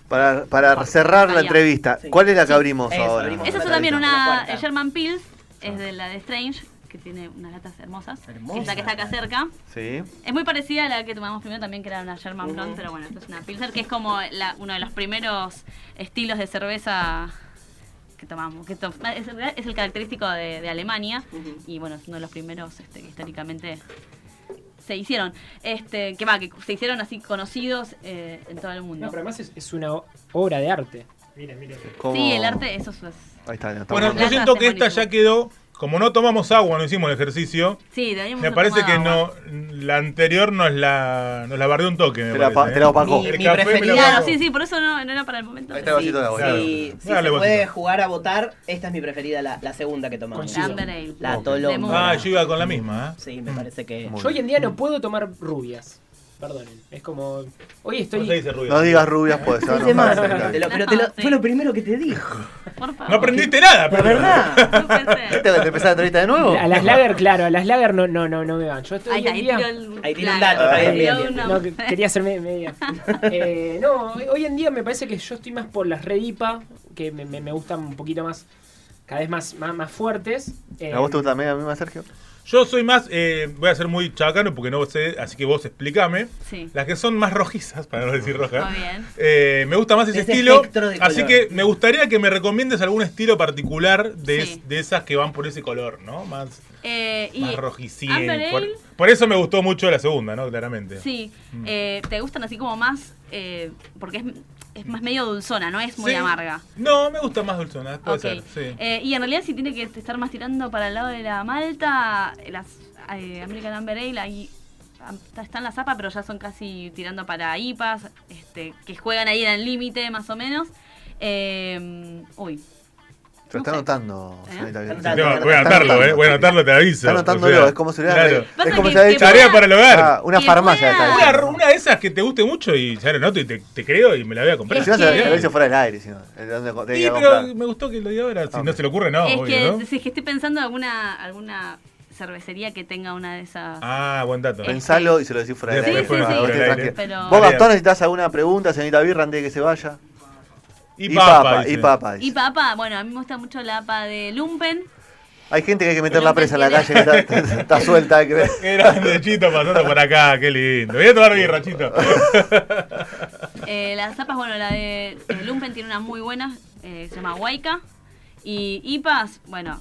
[SPEAKER 1] Para, para cerrar la entrevista,
[SPEAKER 2] Sí.
[SPEAKER 1] ¿cuál es la que abrimos ahora?
[SPEAKER 5] esa es también una. German Pils, es de la de Strange, que tiene unas latas hermosas.
[SPEAKER 2] Hermosas.
[SPEAKER 5] Esta que está acá cerca.
[SPEAKER 1] Sí.
[SPEAKER 5] Es muy parecida a la que tomamos primero también, que era una German Blonde, pero bueno, esto es una Pilsner, que es como la- uno de los primeros estilos de cerveza que tomamos. Que to- es, es el característico de, de Alemania y bueno, es uno de los primeros este, que históricamente se hicieron. Este, que va, que se hicieron así conocidos eh, en todo el mundo.
[SPEAKER 4] No, pero además es, es una obra de arte. Miren, miren.
[SPEAKER 5] Sí, el arte, eso es.
[SPEAKER 1] Ahí está. está
[SPEAKER 3] Bueno,
[SPEAKER 1] bueno.
[SPEAKER 3] yo siento que esta ya quedó. Como no tomamos agua, no hicimos el ejercicio.
[SPEAKER 5] Sí,
[SPEAKER 3] Me parece que
[SPEAKER 5] tomado
[SPEAKER 3] no.
[SPEAKER 5] agua.
[SPEAKER 3] La anterior nos la, nos la bardeó un toque. Me
[SPEAKER 1] Te la pa-
[SPEAKER 3] parece,
[SPEAKER 1] te
[SPEAKER 3] ¿eh?
[SPEAKER 1] la opacó.
[SPEAKER 2] Mi-
[SPEAKER 3] El
[SPEAKER 2] mi
[SPEAKER 3] café me.
[SPEAKER 5] Claro, sí, sí, por eso no, no era para el momento.
[SPEAKER 1] Ahí está el
[SPEAKER 5] sí.
[SPEAKER 1] vasito de agua.
[SPEAKER 3] Claro.
[SPEAKER 2] Si, si se puede jugar a votar, esta es mi preferida, la, la segunda que tomamos. La.
[SPEAKER 5] Lemon.
[SPEAKER 3] Ah, yo iba con la misma. ¿eh?
[SPEAKER 2] Sí, me parece que.
[SPEAKER 1] Muy
[SPEAKER 4] Yo hoy en día no puedo tomar rubias. Perdonen. Es como. Hoy
[SPEAKER 3] No
[SPEAKER 4] estoy.
[SPEAKER 3] se dice rubio.
[SPEAKER 1] No digas rubias, pues. se va a
[SPEAKER 2] Dice
[SPEAKER 1] enojar,
[SPEAKER 2] más.
[SPEAKER 1] Erika.
[SPEAKER 2] Te lo- pero te lo-
[SPEAKER 5] No, sí.
[SPEAKER 2] fue lo primero que te dijo.
[SPEAKER 5] Por favor.
[SPEAKER 3] No aprendiste nada,
[SPEAKER 2] La
[SPEAKER 3] pero.
[SPEAKER 2] verdad.
[SPEAKER 5] No puede ser.
[SPEAKER 1] ¿Te te empezás la entrevista de nuevo?
[SPEAKER 4] A las lager, claro, a las lager no, no, no, no me van. Yo estoy
[SPEAKER 5] Ahí,
[SPEAKER 4] hoy en
[SPEAKER 5] ahí
[SPEAKER 4] día.
[SPEAKER 5] el-
[SPEAKER 2] Ahí tiene un dato,
[SPEAKER 1] está bien,
[SPEAKER 2] bien,
[SPEAKER 4] No, que- quería hacerme media. Eh, no, hoy- en día me parece que yo estoy más por las Red IPA, que me, me- me gustan un poquito más, cada vez más, más, más fuertes. Eh,
[SPEAKER 1] ¿A vos te gusta también a mí más, Sergio?
[SPEAKER 3] Yo soy más. eh, voy a ser muy chabacano porque no sé, así que vos explícame.
[SPEAKER 5] Sí.
[SPEAKER 3] Las que son más rojizas, para no decir rojas.
[SPEAKER 5] Muy bien.
[SPEAKER 3] Eh, me gusta más ese
[SPEAKER 2] Ese
[SPEAKER 3] estilo. Así
[SPEAKER 2] color.
[SPEAKER 3] que me gustaría que me recomiendes algún estilo particular de,
[SPEAKER 5] Sí.
[SPEAKER 3] de esas que van por ese color, ¿no? Más,
[SPEAKER 5] Eh,
[SPEAKER 3] más rojicín.
[SPEAKER 5] Amber
[SPEAKER 3] Por,
[SPEAKER 5] Ale,
[SPEAKER 3] por eso me gustó mucho la segunda, ¿no? Claramente.
[SPEAKER 5] sí.
[SPEAKER 3] Mm.
[SPEAKER 5] Eh, ¿Te gustan así como más? eh, porque es, es más medio dulzona, no es muy
[SPEAKER 3] Sí.
[SPEAKER 5] amarga.
[SPEAKER 3] No, me gusta más dulzona, puede
[SPEAKER 5] Ok.
[SPEAKER 3] ser, sí.
[SPEAKER 5] Eh, y en realidad si tiene que estar más tirando para el lado de la malta, las eh, American Amber Ale, ahí están las APA, pero ya son casi tirando para IPAs, este, que juegan ahí en el límite más o menos. Eh, uy,
[SPEAKER 1] Se lo está
[SPEAKER 5] No
[SPEAKER 1] anotando,
[SPEAKER 5] ¿Eh?
[SPEAKER 1] señorita
[SPEAKER 2] anotando.
[SPEAKER 3] voy a anotarlo, ¿eh? Voy a anotarlo, te aviso.
[SPEAKER 1] Está anotándolo, es como si le
[SPEAKER 3] claro.
[SPEAKER 1] hubiera-
[SPEAKER 5] Pasa
[SPEAKER 1] es como
[SPEAKER 5] que-
[SPEAKER 1] si hubiera dicho
[SPEAKER 3] Tarea para el hogar.
[SPEAKER 1] ah, una farmacia.
[SPEAKER 3] Una, una de esas que te guste mucho y ya lo noto y te, te creo y me la voy a comprar.
[SPEAKER 1] Si no, se lo hizo fuera del aire, si no. ¿de dónde tenía
[SPEAKER 3] Sí, pero me gustó que lo diga ahora. Si
[SPEAKER 1] Ah,
[SPEAKER 3] no se le ocurre, no,
[SPEAKER 5] es que,
[SPEAKER 3] ¿no?
[SPEAKER 5] si es que estoy pensando en alguna, alguna cervecería que tenga una de esas.
[SPEAKER 3] Ah, buen dato.
[SPEAKER 5] Eh,
[SPEAKER 1] Pensalo y se lo decís fuera del aire. Vos, Gastón, necesitas alguna pregunta, señorita Birra, antes de que se vaya.
[SPEAKER 3] Y,
[SPEAKER 1] y
[SPEAKER 3] papa,
[SPEAKER 1] papa,
[SPEAKER 3] dice.
[SPEAKER 1] y papa.
[SPEAKER 5] Y papa, bueno, a mí me gusta mucho la APA de Lumpen.
[SPEAKER 1] Hay gente que hay que meter la presa en la calle, que está, está- está suelta. hay que ver.
[SPEAKER 3] Qué grande, Chito, pasando por acá, qué lindo. Voy a tomar birra, Chito.
[SPEAKER 5] Eh, las tapas, bueno, la de eh, Lumpen tiene una muy buena, eh, se llama Waika. Y IPAs, bueno,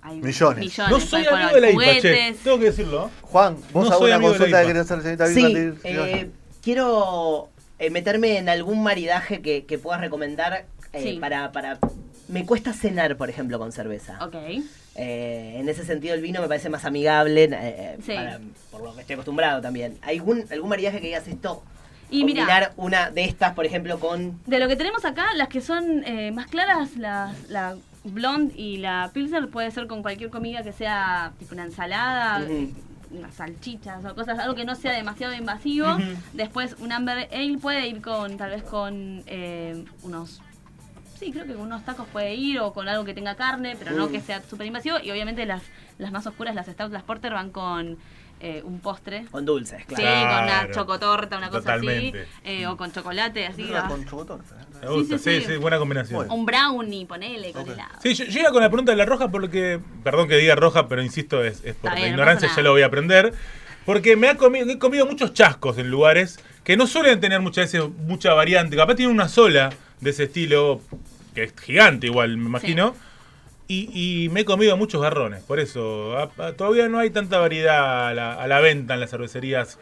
[SPEAKER 5] hay
[SPEAKER 1] Millones.
[SPEAKER 5] millones.
[SPEAKER 3] No soy amigo de la IPA, che. Tengo que decirlo.
[SPEAKER 1] Juan, vos
[SPEAKER 3] No
[SPEAKER 1] hago
[SPEAKER 3] soy
[SPEAKER 1] una consulta que querés hacer, señorita.
[SPEAKER 2] Sí, eh, quiero eh, meterme en algún maridaje que, que puedas recomendar eh,
[SPEAKER 5] Sí.
[SPEAKER 2] para, para... Me cuesta cenar, por ejemplo, con cerveza.
[SPEAKER 5] Ok.
[SPEAKER 2] Eh, en ese sentido el vino me parece más amigable,
[SPEAKER 5] Sí.
[SPEAKER 2] para- por lo que estoy acostumbrado también. ¿Algún, algún maridaje que digas esto?
[SPEAKER 5] Y
[SPEAKER 2] una de estas, por ejemplo, con...
[SPEAKER 5] de lo que tenemos acá, las que son eh, más claras, la, la blonde y la pilsner, puede ser con cualquier comida que sea tipo una ensalada, eh, unas salchichas o cosas, algo que no sea demasiado invasivo. Después un amber ale puede ir con, tal vez con eh, unos... Sí, creo que con unos tacos puede ir o con algo que tenga carne, pero no que sea súper invasivo. Y obviamente las, las más oscuras, las stout, las porter, van con eh, un postre.
[SPEAKER 2] Con dulces,
[SPEAKER 5] Sí,
[SPEAKER 2] claro.
[SPEAKER 5] con una chocotorta, una cosa
[SPEAKER 3] Totalmente.
[SPEAKER 5] así. eh, o con chocolate, así.
[SPEAKER 1] Birra
[SPEAKER 5] ah.
[SPEAKER 1] con chocotorta.
[SPEAKER 3] Me gusta,
[SPEAKER 5] Sí,
[SPEAKER 3] sí,
[SPEAKER 5] sí,
[SPEAKER 3] sí,
[SPEAKER 5] sí.
[SPEAKER 3] buena combinación.
[SPEAKER 1] Bueno.
[SPEAKER 5] Un brownie, ponele, con
[SPEAKER 1] Ok.
[SPEAKER 5] helado.
[SPEAKER 3] Sí, yo, yo iba con la pregunta de la roja porque, perdón que diga roja, pero insisto, es, es por
[SPEAKER 5] Está
[SPEAKER 3] la
[SPEAKER 5] bien, no
[SPEAKER 3] ignorancia,
[SPEAKER 5] pasa
[SPEAKER 3] ya lo voy a aprender. Porque me ha comido, he comido muchos chascos en lugares que no suelen tener muchas veces mucha variante. Capaz tiene una sola de ese estilo, que es gigante igual, me imagino. Y, y me he comido muchos garrones, por eso. A- todavía no hay tanta variedad a la, a la venta en las cervecerías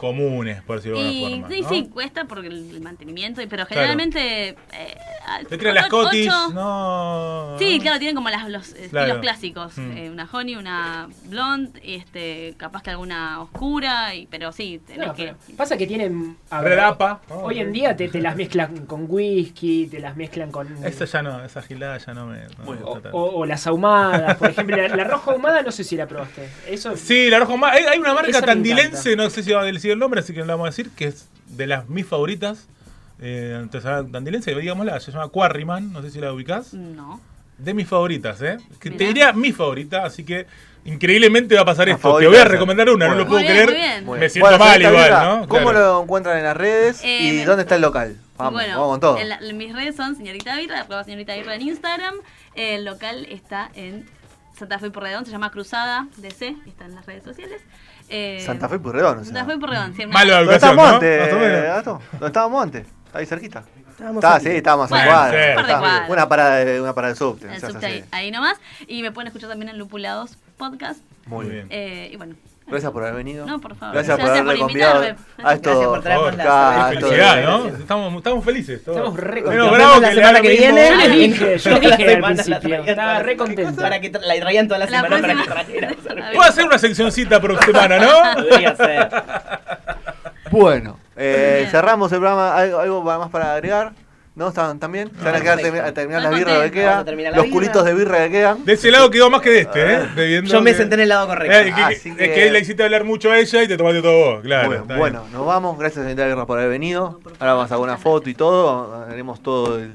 [SPEAKER 3] comunes, por decirlo de alguna forma.
[SPEAKER 5] sí,
[SPEAKER 3] ¿no?
[SPEAKER 5] sí, cuesta porque el, mantenimiento, pero
[SPEAKER 3] Claro.
[SPEAKER 5] generalmente... eh, ah,
[SPEAKER 3] Te tiran las cotis,
[SPEAKER 5] ocho-
[SPEAKER 3] no.
[SPEAKER 5] Sí, claro, tienen como las, los estilos
[SPEAKER 3] Claro.
[SPEAKER 5] clásicos.
[SPEAKER 3] Mm.
[SPEAKER 5] eh, una honey, una blonde, este, capaz que alguna oscura, y, pero sí, tenés
[SPEAKER 4] No,
[SPEAKER 5] que...
[SPEAKER 4] pero pasa que tienen. a
[SPEAKER 3] Red
[SPEAKER 4] ver,
[SPEAKER 3] Apa.
[SPEAKER 4] Hoy en día te, te las mezclan con whisky, te las mezclan con.
[SPEAKER 3] Esa ya no, esa gilada ya no me. no me
[SPEAKER 4] o, las ahumadas, por ejemplo, la, la roja ahumada no sé si la probaste. Eso
[SPEAKER 3] Sí, la roja más. Hay, hay una marca tandilense, no sé si va a decir el nombre, así que no la vamos a decir, que es de las mis favoritas. Eh, ah, tandilense, digámosla, se llama Quarryman, no sé si la ubicás.
[SPEAKER 5] No.
[SPEAKER 3] De mis favoritas, ¿eh? Que te diría mi favorita, así que increíblemente va a pasar
[SPEAKER 1] La
[SPEAKER 3] esto. Te voy a recomendar una, no lo puedo
[SPEAKER 5] Muy bien,
[SPEAKER 3] creer.
[SPEAKER 5] muy bien.
[SPEAKER 1] Muy
[SPEAKER 3] Me siento
[SPEAKER 1] Bueno,
[SPEAKER 3] mal igual, ¿no?
[SPEAKER 1] ¿Cómo
[SPEAKER 3] Claro.
[SPEAKER 1] lo encuentran en las redes?
[SPEAKER 5] Eh,
[SPEAKER 1] ¿Y
[SPEAKER 5] me-
[SPEAKER 1] dónde está el local? Vamos,
[SPEAKER 5] bueno,
[SPEAKER 1] vamos con todo.
[SPEAKER 5] En, la- en mis redes son señorita Birra, arroba señorita Birra en Instagram. El local está en Santa Fe y Porredón, se llama Cruzada DC, está en las redes sociales. Eh,
[SPEAKER 1] Santa Fe y Purredón, o sea.
[SPEAKER 5] Santa Fe y sí, en
[SPEAKER 3] Malo de
[SPEAKER 1] ¿Dónde
[SPEAKER 3] educación,
[SPEAKER 1] estábamos
[SPEAKER 3] ¿no?
[SPEAKER 1] antes,
[SPEAKER 3] Más o menos.
[SPEAKER 1] Gato? ¿Dónde estábamos antes? Ahí cerquita.
[SPEAKER 2] Estábamos
[SPEAKER 1] Está, sí, estábamos a
[SPEAKER 5] Bueno,
[SPEAKER 1] cuadra.
[SPEAKER 3] sí,
[SPEAKER 1] Está.
[SPEAKER 5] cuadras.
[SPEAKER 1] Una parada de, una parada de subte.
[SPEAKER 5] el subte ahí nomás. Y me pueden escuchar también en Lupulados Podcast.
[SPEAKER 1] Muy bien.
[SPEAKER 5] Eh, y bueno.
[SPEAKER 1] Gracias por haber venido.
[SPEAKER 5] No, por favor.
[SPEAKER 1] Gracias, por
[SPEAKER 5] Gracias
[SPEAKER 1] haberme
[SPEAKER 5] por
[SPEAKER 1] convidado
[SPEAKER 5] invitarme.
[SPEAKER 1] a esto.
[SPEAKER 2] Gracias por traernos la
[SPEAKER 3] felicidad, ¿no? Estamos, estamos felices. todos.
[SPEAKER 4] Estamos re
[SPEAKER 3] Bueno,
[SPEAKER 4] contentos.
[SPEAKER 3] Bravo
[SPEAKER 2] la
[SPEAKER 3] que
[SPEAKER 2] semana que viene.
[SPEAKER 4] Yo les dije, yo les dije al principio, estaba re
[SPEAKER 2] la-
[SPEAKER 4] contento.
[SPEAKER 2] Para que tra- la traían toda la
[SPEAKER 5] La
[SPEAKER 2] semana para que
[SPEAKER 5] próxima-
[SPEAKER 2] trajera.
[SPEAKER 3] Puedo hacer una seccioncita por semana, ¿no?
[SPEAKER 2] Podría ser.
[SPEAKER 1] Bueno, eh, cerramos el programa. ¿Algo, algo más para agregar? ¿No? ¿Están también? ¿Se van a quedar
[SPEAKER 2] perfecto.
[SPEAKER 1] a terminar birras que
[SPEAKER 5] contenta.
[SPEAKER 1] quedan?
[SPEAKER 2] Vamos a terminar la
[SPEAKER 1] Los
[SPEAKER 2] birra.
[SPEAKER 1] culitos de birra que quedan.
[SPEAKER 3] De ese lado quedó más que de este, ¿eh? Bebiendo
[SPEAKER 2] Yo me
[SPEAKER 3] que-
[SPEAKER 2] senté en el lado
[SPEAKER 3] Eh,
[SPEAKER 2] correcto.
[SPEAKER 3] que,
[SPEAKER 1] Así
[SPEAKER 3] que-
[SPEAKER 1] que-
[SPEAKER 3] le hiciste hablar mucho a ella y te tomaste todo vos, claro.
[SPEAKER 1] bueno, nos vamos. Gracias, señorita Guerra, por haber venido. Ahora vamos a hacer una foto y todo. Haremos todo el,